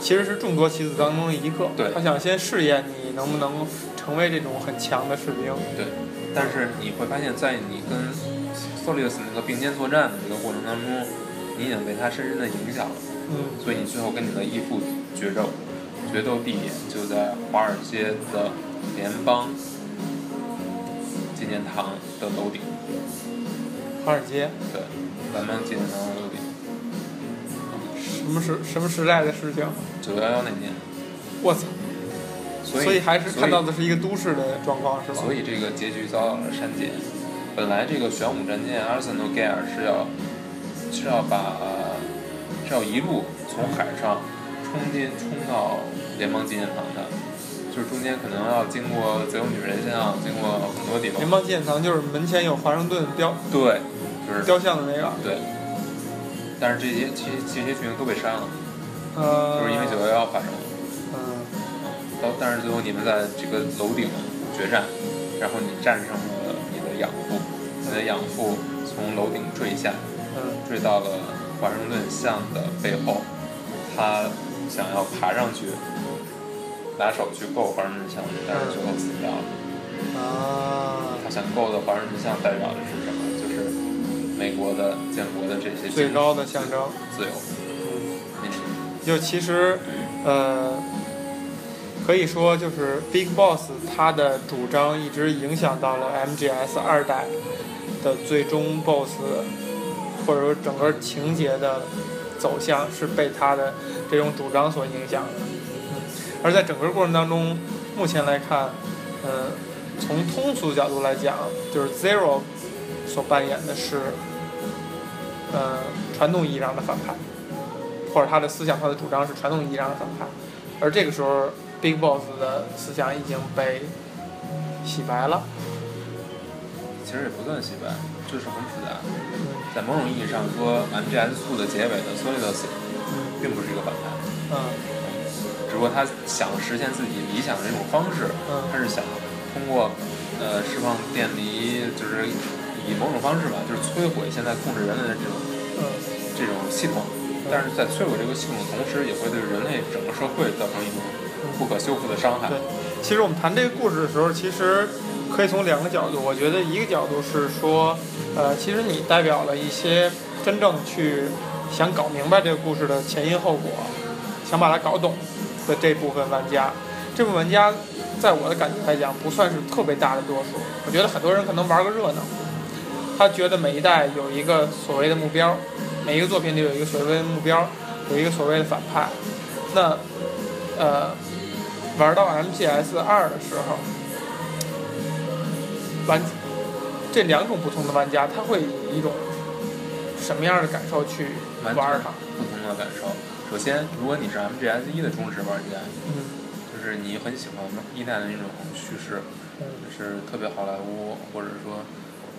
其实是众多棋子当中的一个。对。他想先试验你能不能成为这种很强的士兵。对。但是你会发现在你跟 Solidus 那个并肩作战的这个过程当中，你已经被他深深的影响了。嗯。所以你最后跟你的义父决斗。决斗地点就在华尔街的联邦纪念堂的楼顶。华尔街。对，联邦纪念堂的楼顶。什么时什么时代的事情？九幺幺那年。我操！所以还是看到的是一个都市的状况，是吧？所以这个结局遭到了删减。本来这个玄武战舰阿尔森诺盖尔是要是要把是要一路从海上冲进冲到。联邦纪念堂的，就是中间可能要经过自由女神像，经过很多地方。联邦纪念堂就是门前有华盛顿雕，对，就是雕像的那个。对。但是这些其实这些剧情都被删了，呃，就是因为九幺幺发生了。但是最后你们在这个楼顶决战，然后你战胜了你的养父，你的养父从楼顶坠下，坠到了华盛顿像的背后，他想要爬上去。拿手去够华盛顿像，但是最后死掉了。啊！他想够的华盛顿像代表的是什么？就是美国的建国的这些最高的象征——自由。嗯。就其实，呃，可以说就是 Big Boss 他的主张一直影响到了 MGS 二代的最终 Boss，或者说整个情节的走向是被他的这种主张所影响的。而在整个过程当中，目前来看，呃，从通俗角度来讲，就是 Zero 所扮演的是，呃，传统意义上的反派，或者他的思想、他的主张是传统意义上的反派。而这个时候，Big Boss 的思想已经被洗白了。其实也不算洗白，就是很复杂。在某种意义上说，MGS2 的结尾的 Solidus 并不是一个反派。嗯。只不过他想实现自己理想的这种方式，他是想通过呃释放电离，就是以某种方式吧，就是摧毁现在控制人类的这种这种系统。但是在摧毁这个系统的同时，也会对人类整个社会造成一种不可修复的伤害。对，其实我们谈这个故事的时候，其实可以从两个角度。我觉得一个角度是说，呃，其实你代表了一些真正去想搞明白这个故事的前因后果，想把它搞懂。的这部分玩家，这部分玩家，在我的感觉来讲，不算是特别大的多数。我觉得很多人可能玩个热闹，他觉得每一代有一个所谓的目标，每一个作品里有一个所谓的目标，有一个所谓的反派。那，呃，玩到 MPS 二的时候，玩这两种不同的玩家，他会以一种什么样的感受去玩它？不同的感受。首先，如果你是 MGS 一的忠实玩家，就是你很喜欢一代的那种叙事，就是特别好莱坞，或者说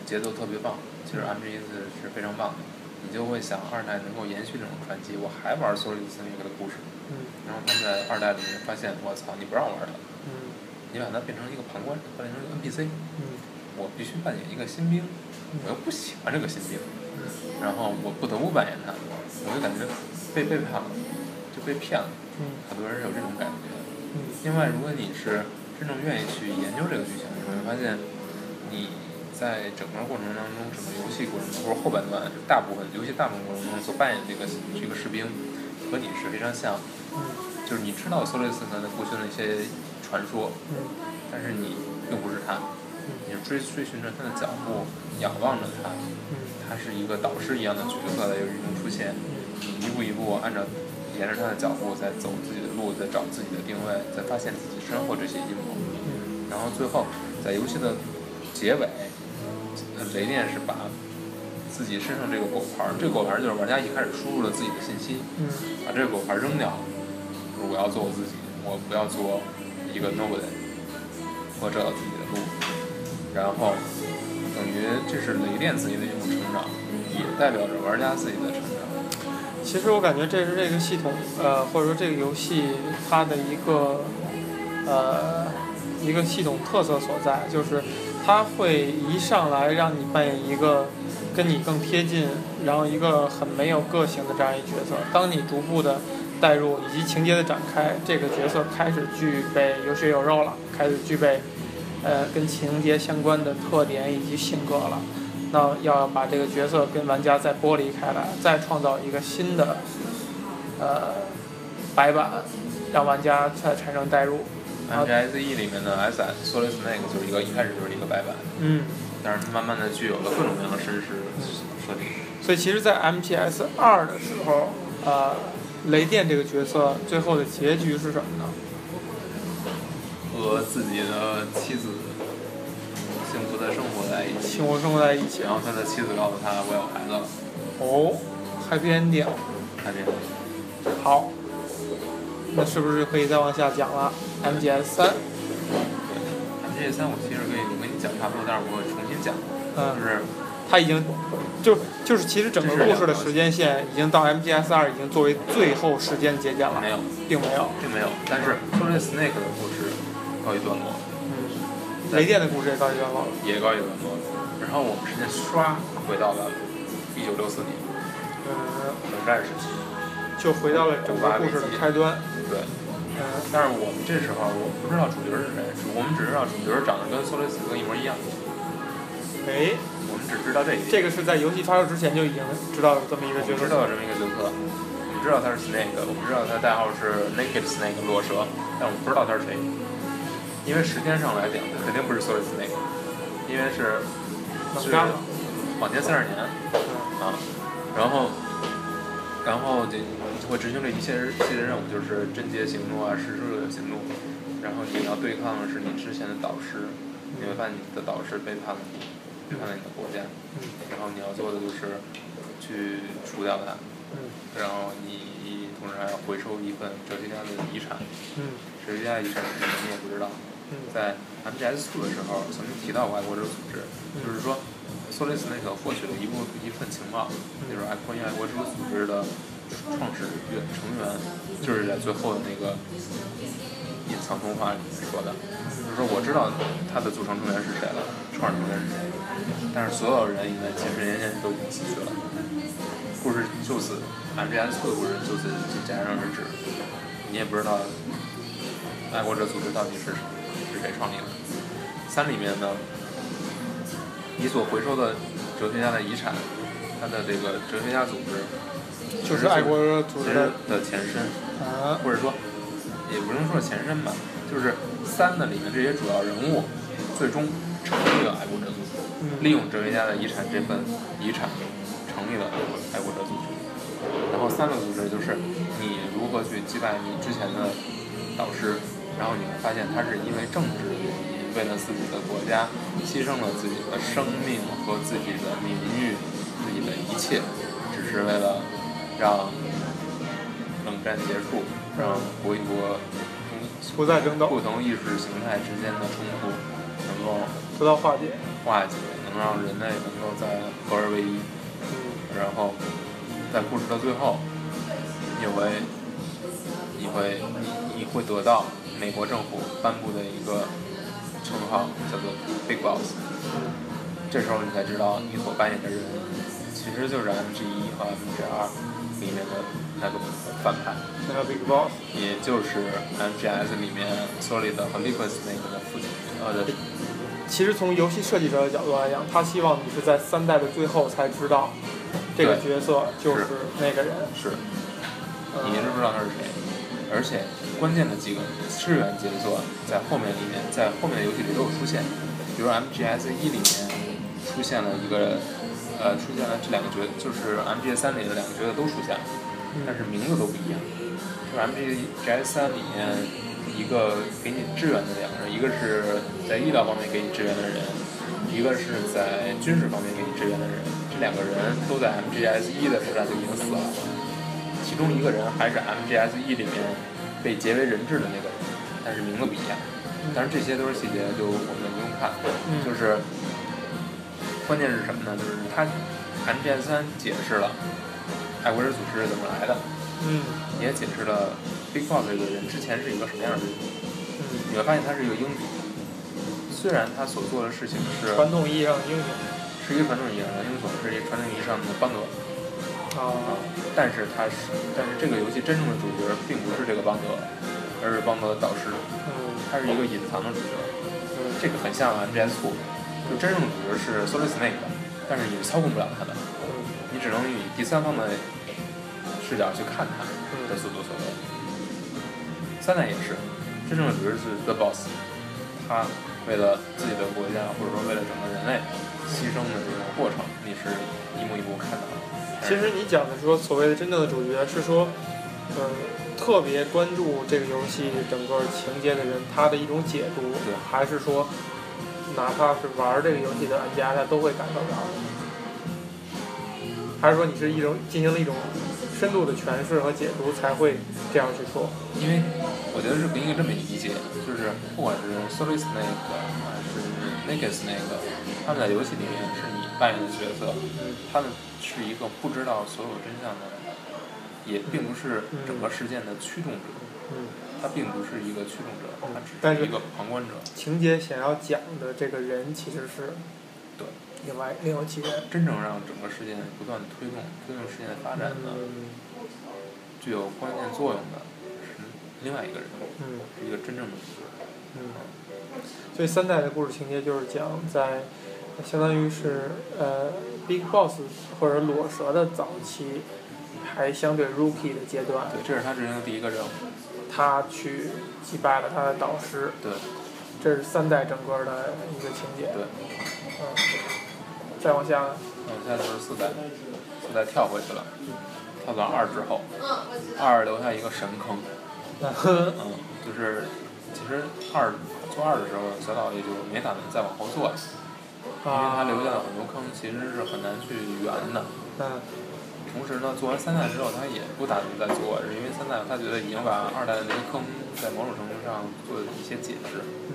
节奏特别棒，其实 MGS 是非常棒的。你就会想二代能够延续这种传奇，我还玩索里斯那个的故事。然后他们在二代里面发现，我操，你不让玩它，你把它变成一个旁观者，变成一个 NPC，我必须扮演一个新兵，我又不喜欢这个新兵，然后我不得不扮演他，我就感觉。被背叛了，就被骗了。很多人有这种感觉。另外，如果你是真正愿意去研究这个剧情，你会发现，你在整个过程当中，整个游戏过程中或者后半段，大部分游戏大部分过程中所扮演这个这个士兵，和你是非常像。就是你知道索雷斯他的过去的一些传说，但是你并不是他，你是追追寻着他的脚步，仰望着他，他是一个导师一样的角色的有一种出现。你一步一步按照沿着他的脚步在走自己的路，在找自己的定位，在发现自己身后这些阴谋。然后最后在游戏的结尾，雷电是把自己身上这个果盘，这个果盘就是玩家一开始输入了自己的信息，把这个果盘扔掉，我要做我自己，我不要做一个 nobody，我找到自己的路，然后等于这是雷电自己的一种成长，也代表着玩家自己的成长。其实我感觉这是这个系统，呃，或者说这个游戏它的一个，呃，一个系统特色所在，就是它会一上来让你扮演一个跟你更贴近，然后一个很没有个性的这样一角色。当你逐步的带入以及情节的展开，这个角色开始具备有血有肉了，开始具备，呃，跟情节相关的特点以及性格了。那要把这个角色跟玩家再剥离开来，再创造一个新的，呃，白板，让玩家再产生代入。M G S E 里面的 S S Solid Snake 就是一个一开始就是一个白板，嗯，但是它慢慢的具有了各种各样的身世设定。所以其实，在 M G S 二的时候，呃，雷电这个角色最后的结局是什么呢？和自己的妻子。幸福的生活在一起，幸福生活在一起。然后他的妻子告诉他：“我有孩子了。”哦，Happy Ending。Happy Ending。好，那是不是可以再往下讲了？MGS 三。对，MGS 三我其实可以我跟你讲差不多，但是我会重新讲。嗯。就是，他已经，就就是其实整个故事的时间线已经到 MGS 二已经作为最后时间节点了。没有，并没有，并没有。但是 Solid Snake 的故事告一段落。雷电的故事也告一段落，也告一段落。然后我们时间刷回到了一九六四年，嗯，冷战时期，就回到了整个故事的开端。对，嗯，但是我们这时候我不知道主角是谁，我们只知道主角长得跟索雷斯克一模一样。哎，我们只知道这一点。这个是在游戏发售之前就已经知道这么一个角色。知道这么一个角色，我们知道他是 Snake，我们知道他的代号是 Naked Snake 裸蛇，但我们不知道他是谁。因为时间上来讲，肯定不是 Solid Snake，因为是是往前三十年啊，然后然后就会执行这一系列系列任务，就是贞洁行动啊，实施行动，然后你要对抗的是你之前的导师，你会发现你的导师背叛了你，背叛了你的国家，然后你要做的就是去除掉他，然后你同时还要回收一份哲学家的遗产，哲学家遗产是什么你也不知道。在 MGS 2的时候，曾经提到过爱国者组织，就是说索雷斯那个获取了一部一份情报，就是关于爱国者组织的创始员成员，就是在最后的那个隐藏通话里面说的，就是说我知道他的组成成员是谁了，创始成员是谁，但是所有人应该几十年前都已经死去了。故事就此，MGS 的故事就此戛然而止，你也不知道爱国者组织到底是什么。谁创立的？三里面呢，你所回收的哲学家的遗产，他的这个哲学家组织，就是爱国者组织的前身，或者说，也不能说是前身吧，就是三的里面这些主要人物，最终成立了爱国者组织，利用哲学家的遗产这份遗产，成立了爱国者组织。然后三个组织就是你如何去击败你之前的导师。然后你会发现，他是因为政治原因，为了自己的国家，牺牲了自己的生命和自己的名誉，自己的一切，只是为了让冷战结束，让国与国不再争斗，不同意识形态之间的冲突能够得到化解，化解，能让人类能够再合而为一。然后在故事的最后，你会，你会，你你会得到。美国政府颁布的一个称号叫做 Big Boss，这时候你才知道你所扮演的人其实就是 MG 一和 MG 二里面的那个反派，那个 Big Boss，也就是 MGS 里面 Solid 和 Liquid 那个的父亲。呃，对。其实从游戏设计者的角度来讲，他希望你是在三代的最后才知道这个角色就是那个人。是。你一直不知道他是谁，而且。关键的几个支援角色在后面里面，在后面的游戏里都有出现，比如 MGS 一里面出现了一个，呃，出现了这两个角，就是 MGS 三里的两个角色都出现了，但是名字都不一样。就是 MGS 三里面一个给你支援的两个人，一个是在医疗方面给你支援的人，一个是在军事方面给你支援的人。这两个人都在 MGS 一的时候就已经死了，其中一个人还是 MGS 一里面被劫为人质的那个人，但是名字不一样。但是这些都是细节，就我们不用看。就是关键是什么呢？就是他 MGS 三解释了爱国者组织是怎么来的。嗯，也解释了 Big Boss 这个人之前是一个什么样的人。嗯，你会发现他是一个英雄，虽然他所做的事情是传统意义上的英雄，是一个传统意义上的英雄，是一个传统意义上的邦德。啊，但是他是，但是这个游戏真正的主角并不是这个邦德，而是邦德的导师。嗯，他是一个隐藏的主角。嗯，这个很像 MGS 2，就真正的主角是 Solid Snake，但是你是操控不了他的，你只能以第三方的。视角去看他的所作所为，三代也是，真正的主角是 The Boss，他为了自己的国家或者说为了整个人类牺牲的这种过程，你是一幕一幕看到的。其实你讲的说所谓的真正的主角是说，呃，特别关注这个游戏整个情节的人，他的一种解读，还是说哪怕是玩这个游戏的玩家，他都会感受到的？还是说你是一种进行了一种？深度的诠释和解读才会这样去说，因为我觉得是不应该这么理解，就是不管是 Solid Snake 还是 Naked Snake，他们在游戏里面是你扮演的角色，他们是一个不知道所有真相的，也并不是整个事件的驱动者，他并不是一个驱动者，他只是一个旁观者。情节想要讲的这个人其实是对。另外，另有其人。真正让整个事件不断推动、推动事件发展的，具有关键作用的是另外一个人，是一个真正的。嗯。所以三代的故事情节就是讲在，相当于是呃，Big Boss 或者裸蛇的早期，还相对 Rookie 的阶段。对，这是他执行的第一个任务。他去击败了他的导师。对。这是三代整个的一个情节。对。嗯。再往下，往下就是四代，四代跳回去了，跳到二之后，二留下一个神坑，嗯，就是其实二做二的时候，小岛也就没打算再往后做了，因为他留下了很多坑其实是很难去圆的。嗯。同时呢，做完三代之后，他也不打算再做，是因为三代他觉得已经把二代的那个坑在某种程度上做了一些解释。嗯。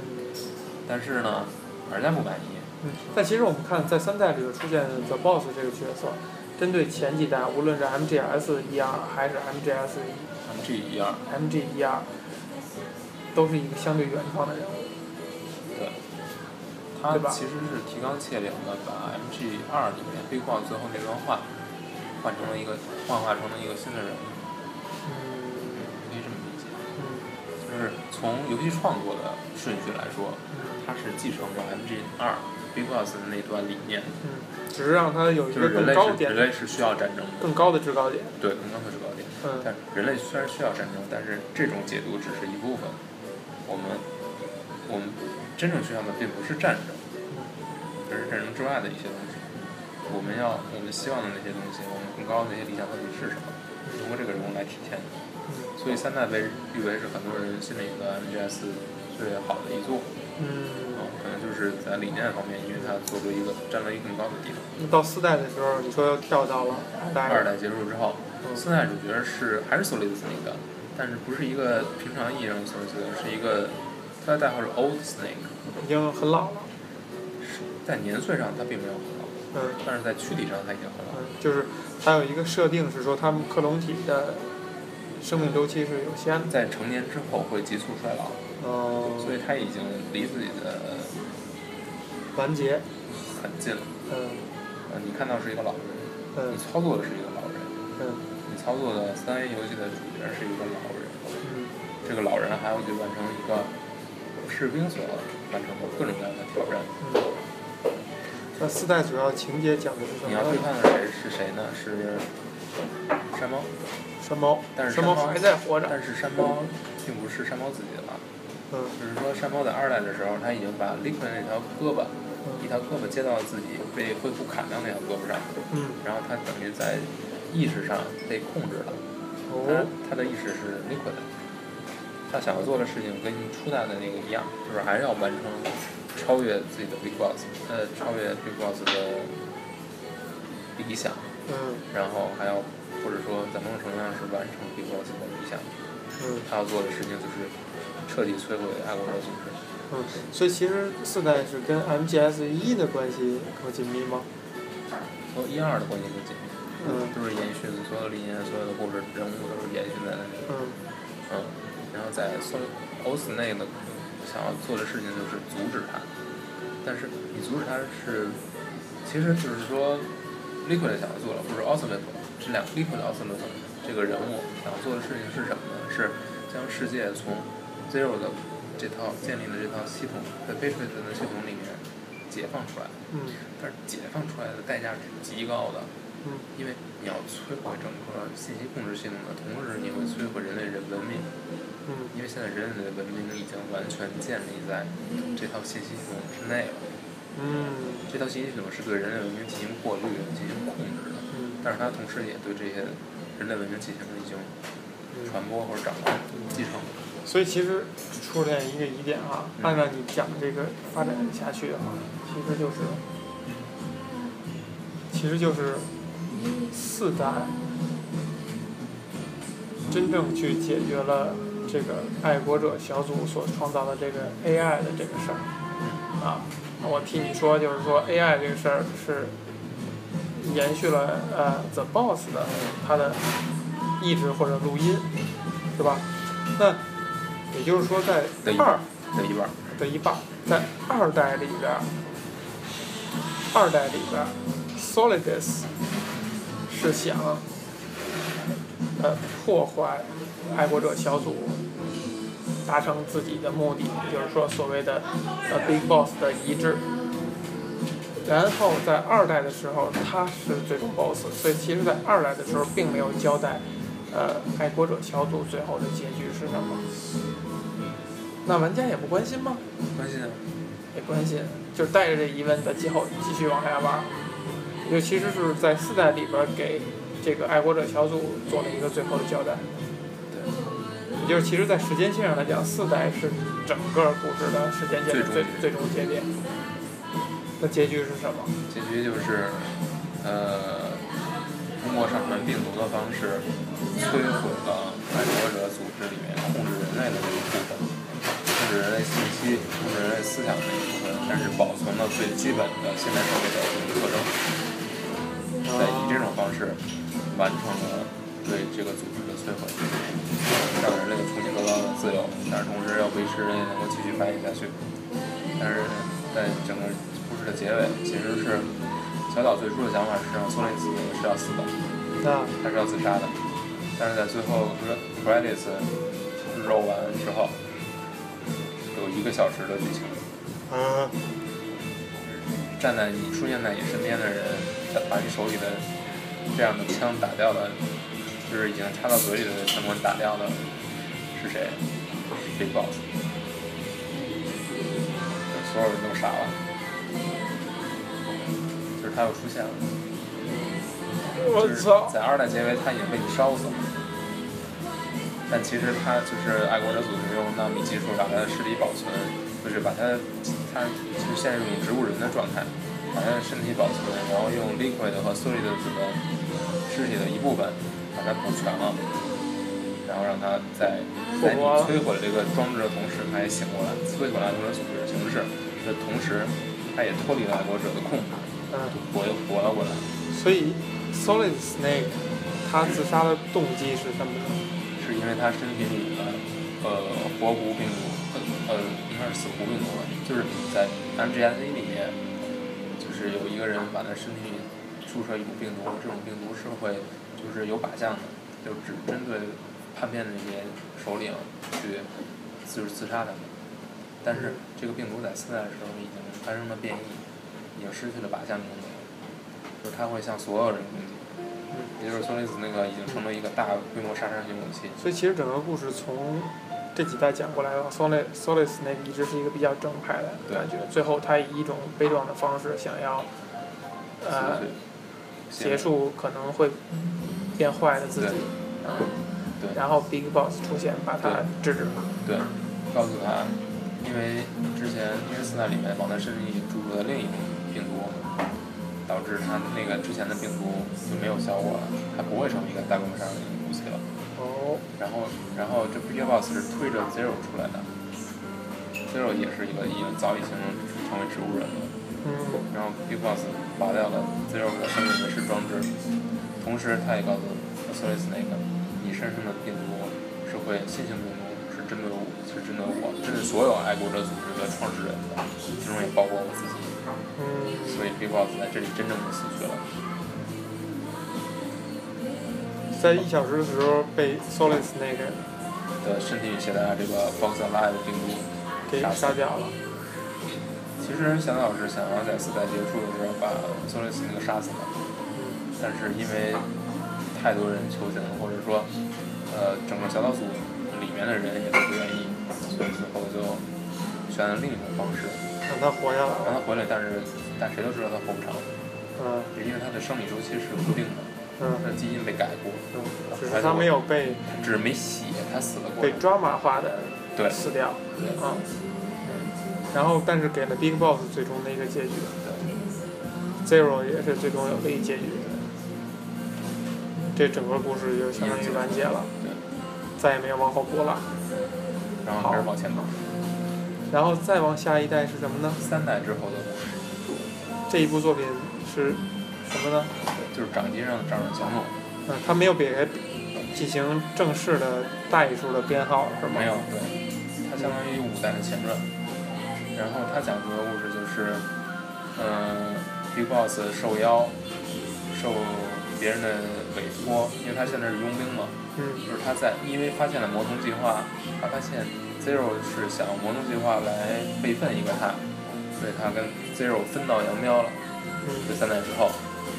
但是呢，玩家不满意。嗯，但其实我们看在三代里头出现 The Boss 这个角色，针对前几代，无论是 MGS 一二还是 MGS，MG 一二，MG 一二，都是一个相对原创的人物。对。他其实是提纲挈领的把 MG 二里面 Big Boss 最后那段话，换成了一个幻化成了一个新的人物。嗯。可以这么理解。嗯。就是从游戏创作的顺序来说，它是继承了 MG 二。Big Boss 的那段理念，嗯，只是让它有一个更高点。人类是需要战争的。更高的制高点。对，更高的制高点。嗯。但人类虽然需要战争，但是这种解读只是一部分。我们，我们真正需要的并不是战争，而是战争之外的一些东西。我们要，我们希望的那些东西，我们更高的那些理想到底是什么？通过这个人物来体现的。所以三代被誉为是很多人心里的 MGS 最好的一座。嗯。可能就是在理念方面，因为它做出一个站在一个更高的地方。到四代的时候，你说又跳到了二代。二代结束之后，四代主角是还是 Solid Snake，但是不是一个平常意义上的 Solid Snake，是一个他的代号是 Old Snake。已经很老了。在年岁上，他并没有很老。嗯。但是在躯体上，它已经很老。嗯，就是它有一个设定是说，它们克隆体的生命周期是有限的。在成年之后会急速衰老。哦。所以它已经离自己的。完结，很近了。嗯。呃，你看到是一个老人。嗯。你操作的是一个老人。嗯。你操作的三 A 游戏的主角是一个老人。嗯。这个老人还要去完成一个士兵所完成的各种各样的挑战。嗯。那四代主要情节讲的是什么？你要对抗的谁是谁呢？是山猫。山猫。但是山猫还在活着。但是山猫并不是山猫自己了。嗯。就是说，山猫在二代的时候，他已经把 Liquid 那条胳膊，一条胳膊接到了自己被恢复砍掉那条胳膊上。嗯。然后他等于在意识上被控制了。哦。他他的意识是 Liquid，他想要做的事情跟初代的那个一样，就是还是要完成超越自己的 Big Boss，呃，超越 Big Boss 的理想。嗯。然后还要，或者说在某种程度上是完成 Big Boss 的理想。嗯。他要做的事情就是彻底摧毁爱国者组织。嗯，所以其实四代是跟 MGS 一的关系更紧密吗？和一二的关系更紧密。嗯。都是延续的，所有理念、所有的故事、人物都是延续在那里。嗯。嗯，然后在索欧斯内的想要做的事情就是阻止它，但是你阻止它是，其实就是说，Liquid 想要做的或者 Ultimate，这两 Liquid Ultimate 这个人物想要做的事情是什么呢？是将世界从 Zero 的这套建立的这套系统，在 Patriot 的系统里面解放出来。嗯。但是解放出来的代价是极高的。嗯。因为你要摧毁整个信息控制系统的同时，你会摧毁人类人文明。嗯。因为现在人类的文明已经完全建立在这套信息系统之内了。嗯。这套信息系统是对人类文明进行过滤、进行控制的。嗯。但是它同时也对这些人类文明进行了一种传播或者掌控、继承。所以其实出现一个疑点啊，按照你讲这个发展下去的话，其实就是，其实就是。四代真正去解决了这个爱国者小组所创造的这个 AI 的这个事儿，啊，我替你说，就是说 AI 这个事儿是延续了呃 The Boss 的他的意志或者录音，是吧？那也就是说，在二的一半的一半，在二代里边，二代里边，Solidus。是想，呃，破坏爱国者小组，达成自己的目的，就是说所谓的呃 Big Boss 的一致。然后在二代的时候，他是最终 Boss，所以其实，在二代的时候并没有交代，呃，爱国者小组最后的结局是什么。那玩家也不关心吗？关心。也关心，就是带着这疑问的今后继续往下玩。就其实是在四代里边给这个爱国者小组做了一个最后的交代。对。也就是其实，在时间线上来讲，四代是整个故事的时间线的最最终节点。那结局是什么？结局就是，呃，通过上传病毒的方式，摧毁了爱国者组织里面控制人类的那一部分，控制人类信息、控制人类思想的那一部分，但是保存了最基本的现代社会的特征。在以这种方式完成了对这个组织的摧毁，让人类重新得到了自由，但是同时要维持人类能够继续繁衍下去。但是在整个故事的结尾，其实是小岛最初的想法是让索林斯是要死的，他是要自杀的。但是在最后 credits 肉完之后，有一个小时的剧情，站在你出现在你身边的人。把你手里的这样的枪打掉的，就是已经插到嘴里的枪管打掉的，是谁？Big Boss。所有人都傻了，就是他又出现了。我操！在二代结尾他已经被你烧死了，但其实他就是爱国者组织用纳米技术把他的尸体保存，就是把他，他就是现在这种植物人的状态。把他的身体保存，然后用 liquid 和 solid 的尸体的一部分把它补全了，然后让他在在你摧毁这个装置的同时，他也醒过来，摧毁了爱国者组织的形式的同时，他也脱离了爱国者的控制，活又活了过来。所以 solid snake 他自杀的动机是什么呢？是因为他身体里的呃活狐病毒，呃应该是死狐病毒吧，就是在 MGS 里面。是有一个人把他身体里注射一种病毒，这种病毒是会就是有靶向的，就只针对叛变的那些首领去就是刺杀他们。但是这个病毒在四代的时候已经发生了变异，已经失去了靶向功能，就是它会向所有人攻击。也就是索雷斯那个已经成了一个大规模杀伤性武器。所以其实整个故事从这几代讲过来了，Solid Solid 那个一直是一个比较正派的感觉，最后他以一种悲壮的方式想要，呃，结束可能会变坏的自己，对。然后 Big Boss 出现，把他制止了。对，告诉他，因为之前因为四代里面往他身体注入了另一种病毒，导致他那个之前的病毒就没有效果了，他不会成为一个大规模。哦。然后，然后这 Big Boss 是推着 Zero 出来的，Zero 也是一个已经早已形成成为植物人了。嗯。然后 Big Boss 拔掉了 Zero 的生命维持装置，同时他也告诉 Solid Snake，你身上的病毒是会新型病毒。针对我，是针对我，针对所有爱国者组织的创始人的，其中也包括我自己。嗯。所以 Big Boss 在这里真正的死去了。在一小时的时候被 Solid Snake 的身体携带这个 Fox Alive 病毒给杀掉了。其实小老师想要在四代结束的时候把 Solid Snake 杀死了，但是因为太多人求情，或者说，呃，整个小岛组。里面的人也都不愿意，所以最后就选了另一种方式，让他活下来，让他回来。但是，但谁都知道他活不长，嗯，因为他的生理周期是固定的，嗯，他的基因被改过，嗯，只是他没有被，只是没写他死了过，被抓马化的，对，死掉，对，嗯，然后但是给了 Big Boss 最终的一个结局，对，Zero 也是最终有了一结局，这整个故事就相当于完结了。对。再也没有往后播了，然后还是往前走，然后再往下一代是什么呢？三代之后的故事。这一部作品是什么呢？就是掌机上的掌上行动。嗯，他没有给它进行正式的代数的编号是吗？没有，对，它相当于五代的前传。然后他讲述的故事就是，嗯，Big Boss 受邀，受别人的委托，因为他现在是佣兵嘛。嗯，就是他在因为发现了魔童计划，他发现 Zero 是想魔童计划来备份一个他，所以他跟 Zero 分道扬镳了。嗯，这三代之后，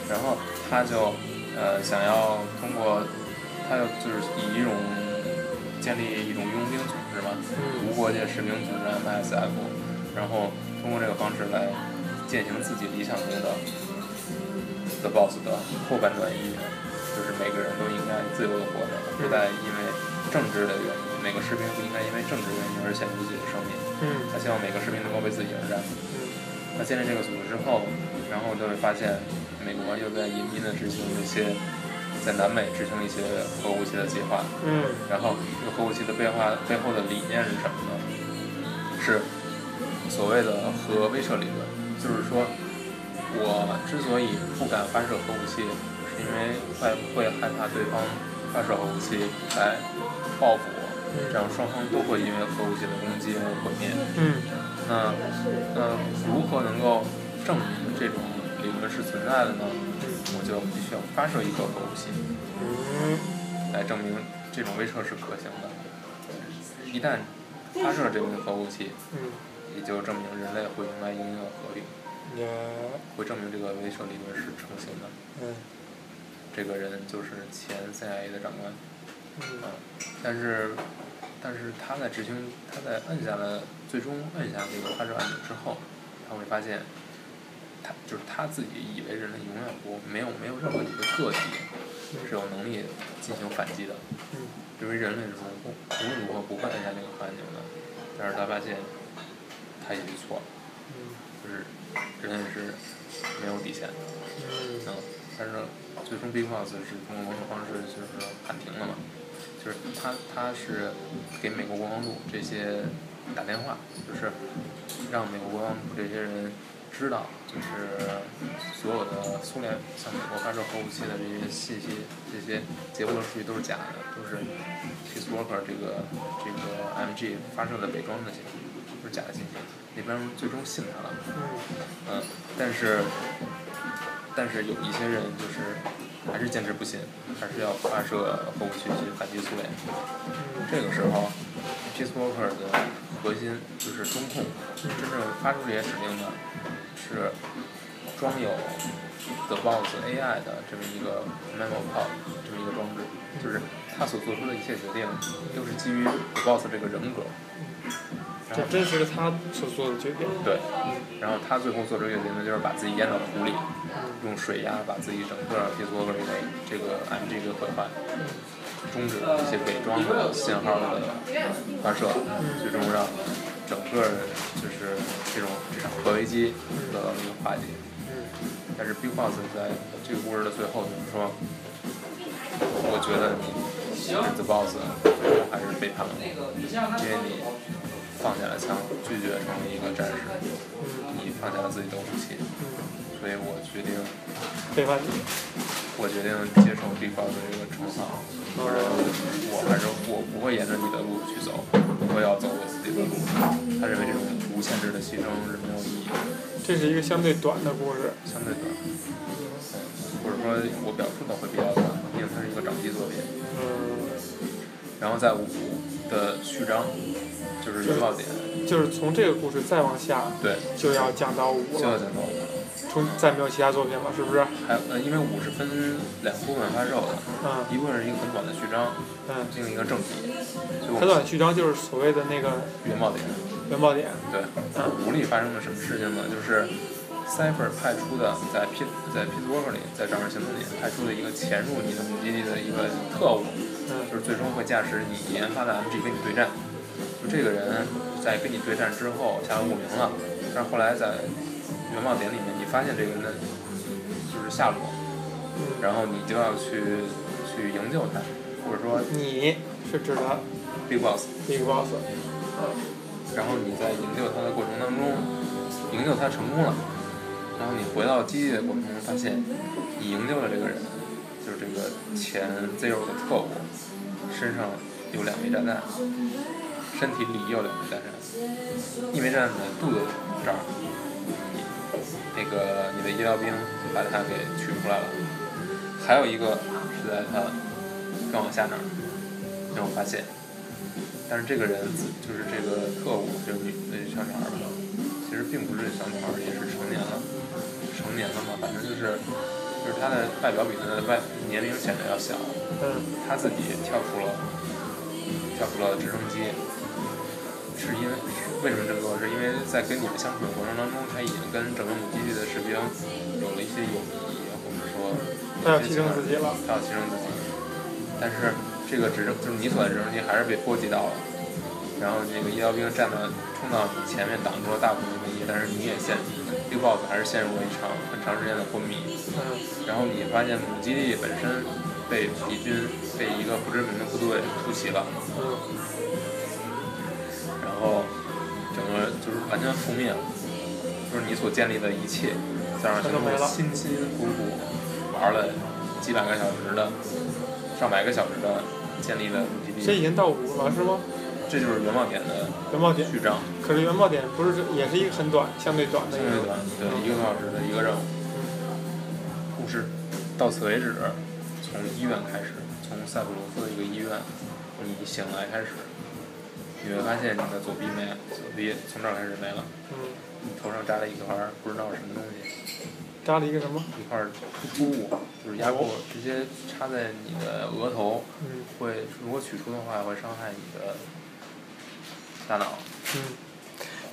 然后他就呃想要通过，他就就是以一种建立一种佣兵组织嘛，无国界士兵组织 MSF，然后通过这个方式来践行自己理想中的 The Boss 的后半段意愿。就是每个人都应该自由的活着，不再因为政治的原因，每个士兵不应该因为政治原因而献出自己的生命。嗯。他希望每个士兵能够为自己而战。嗯。他建立这个组织之后，然后就会发现，美国又在隐秘的执行一些，在南美执行一些核武器的计划。嗯。然后，这个核武器的背化背后的理念是什么呢？是所谓的核威慑理论，就是说，我之所以不敢发射核武器。是因为会会害怕对方发射核武器来报复我，这样双方都会因为核武器的攻击而毁灭。嗯。那那如何能够证明这种理论是存在的呢？我就必须要发射一个核武器，来证明这种威慑是可行的。一旦发射这枚核武器，也就证明人类会迎来应用和平，会证明这个威慑理论是成型的。嗯。这个人就是前 CIA 的长官，嗯，但是，但是他在执行，他在摁下了，最终摁下这个发射按钮之后，他会发现，他就是他自己以为人类永远不没有没有任何一个个体是有能力进行反击的，嗯，因为人类是不无论如何不会按下那个按钮的，但是他发现，他已经错了，嗯，就是人类是没有底线的，嗯，但是。最终，Big Boss 是通过某种方式就是喊停了嘛，就是他他是给美国国防部这些打电话，就是让美国国防部这些人知道，就是所有的苏联向美国发射核武器的这些信息，这些截获的数据都是假的，都是 Peace Walker 这个这个 MG 发射的伪装的信息，都是假的信息。那边最终信他了，嗯，但是。但是有一些人就是还是坚持不信，还是要发射核武器去反击苏联。这个时候，Peace Walker 的核心就是中控，真正发出这些指令的是装有 The Boss AI 的这么一个 Memo Pod 这么一个装置，就是他所做出的一切决定都是基于 The Boss 这个人格。这真实的他所做的决定。对，然后他最后做出决定呢就是把自己淹到湖里，用水压把自己整个皮索格这个这个 MG 给毁坏。终止一些伪装的信号的发射，最终让整个就是这种这场核危机得到了一个化解。但是 Big Boss 在这个故事的最后就是说，我觉得你是 The Boss，最终还是背叛了我，因为你放下了枪，拒绝成为一个战士，你放下了自己的武器，所以我决定背叛你。我决定接受 Big Boss 这个惩罚，或者我还是我不会沿着你的路去走，我要走我自己的路。他认为这种无限制的牺牲是没有意义的。这是一个相对短的故事，相对短，或者说我表述的会比较短，毕竟它是一个掌机作品。嗯。然后在五的序章，就是原爆点。就是从这个故事再往下，对，就要讲到五了。就要讲到五。从再没有其他作品了，是不是？还有呃，因为五是分两部分发售的，嗯，一部分是一个很短的序章，嗯，另一个正题。很短序章就是所谓的那个原爆点。原爆点。对。嗯。五里发生了什么事情呢？就是 Cipher 派出的在 P 在 Pittsburgh 里，在掌门行动里派出的一个潜入你的母基地的一个特务，嗯，就是最终会驾驶你研发的 MG 跟你对战。就这个人在跟你对战之后下落不明了，但是后来在原爆点里面，你发现这个人的就是下落，然后你就要去去营救他，或者说你是指的 Big Boss。Big Boss。然后你在营救他的过程当中，营救他成功了，然后你回到基地的过程中发现，你营救的这个人就是这个前 Zero 的特务，身上有两枚炸弹，身体里也有两枚炸弹，一枚炸弹在肚子这儿。那个你的医疗兵把它给取出来了，还有一个是在他更往下那儿没有发现，但是这个人就是这个特务，就是女那小女孩儿吧，其实并不是小女孩儿，也是成年了，成年了嘛，反正就是就是她的外表比她的外年龄显得要小，她自己跳出了跳出了直升机。是因为为什么这么说？是因为在跟你们相处的过程当中，他已经跟整个母基地的士兵有了一些友谊，或者说他要牺牲自己了，他要牺牲自己。但是这个直升就是你所在的直升机还是被波及到了，然后那个医疗兵站到冲到你前面挡住了大部分威胁，但是你也陷，Big Boss 还是陷入了一场很长时间的昏迷。然后你发现母基地本身被敌军被一个不知名的部队突袭了。然后，整个就是完全覆灭了，就是你所建立的一切，在那通过辛辛苦苦玩了几百个小时的、上百个小时的建立的基地。这已经到五了是吗？这就是原爆点的原爆点序章。可是原爆点不是也是一个很短、相对短的。相对短，对，一个多小时的一个任务。故事到此为止，从医院开始，从塞浦路斯的一个医院，你醒来开始。你会发现你的左臂没了，左臂从这儿开始没了。嗯。你头上扎了一块不知道是什么东西。扎了一个什么？一块突突物，就是压迫，直接插在你的额头。嗯。会，如果取出的话，会伤害你的大脑。嗯。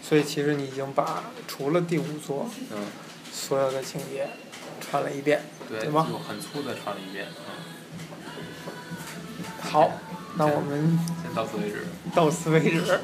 所以其实你已经把除了第五座，嗯，所有的情节串了一遍，对吗？就很粗的串了一遍，嗯。好。那我们先到此为止。到此为止。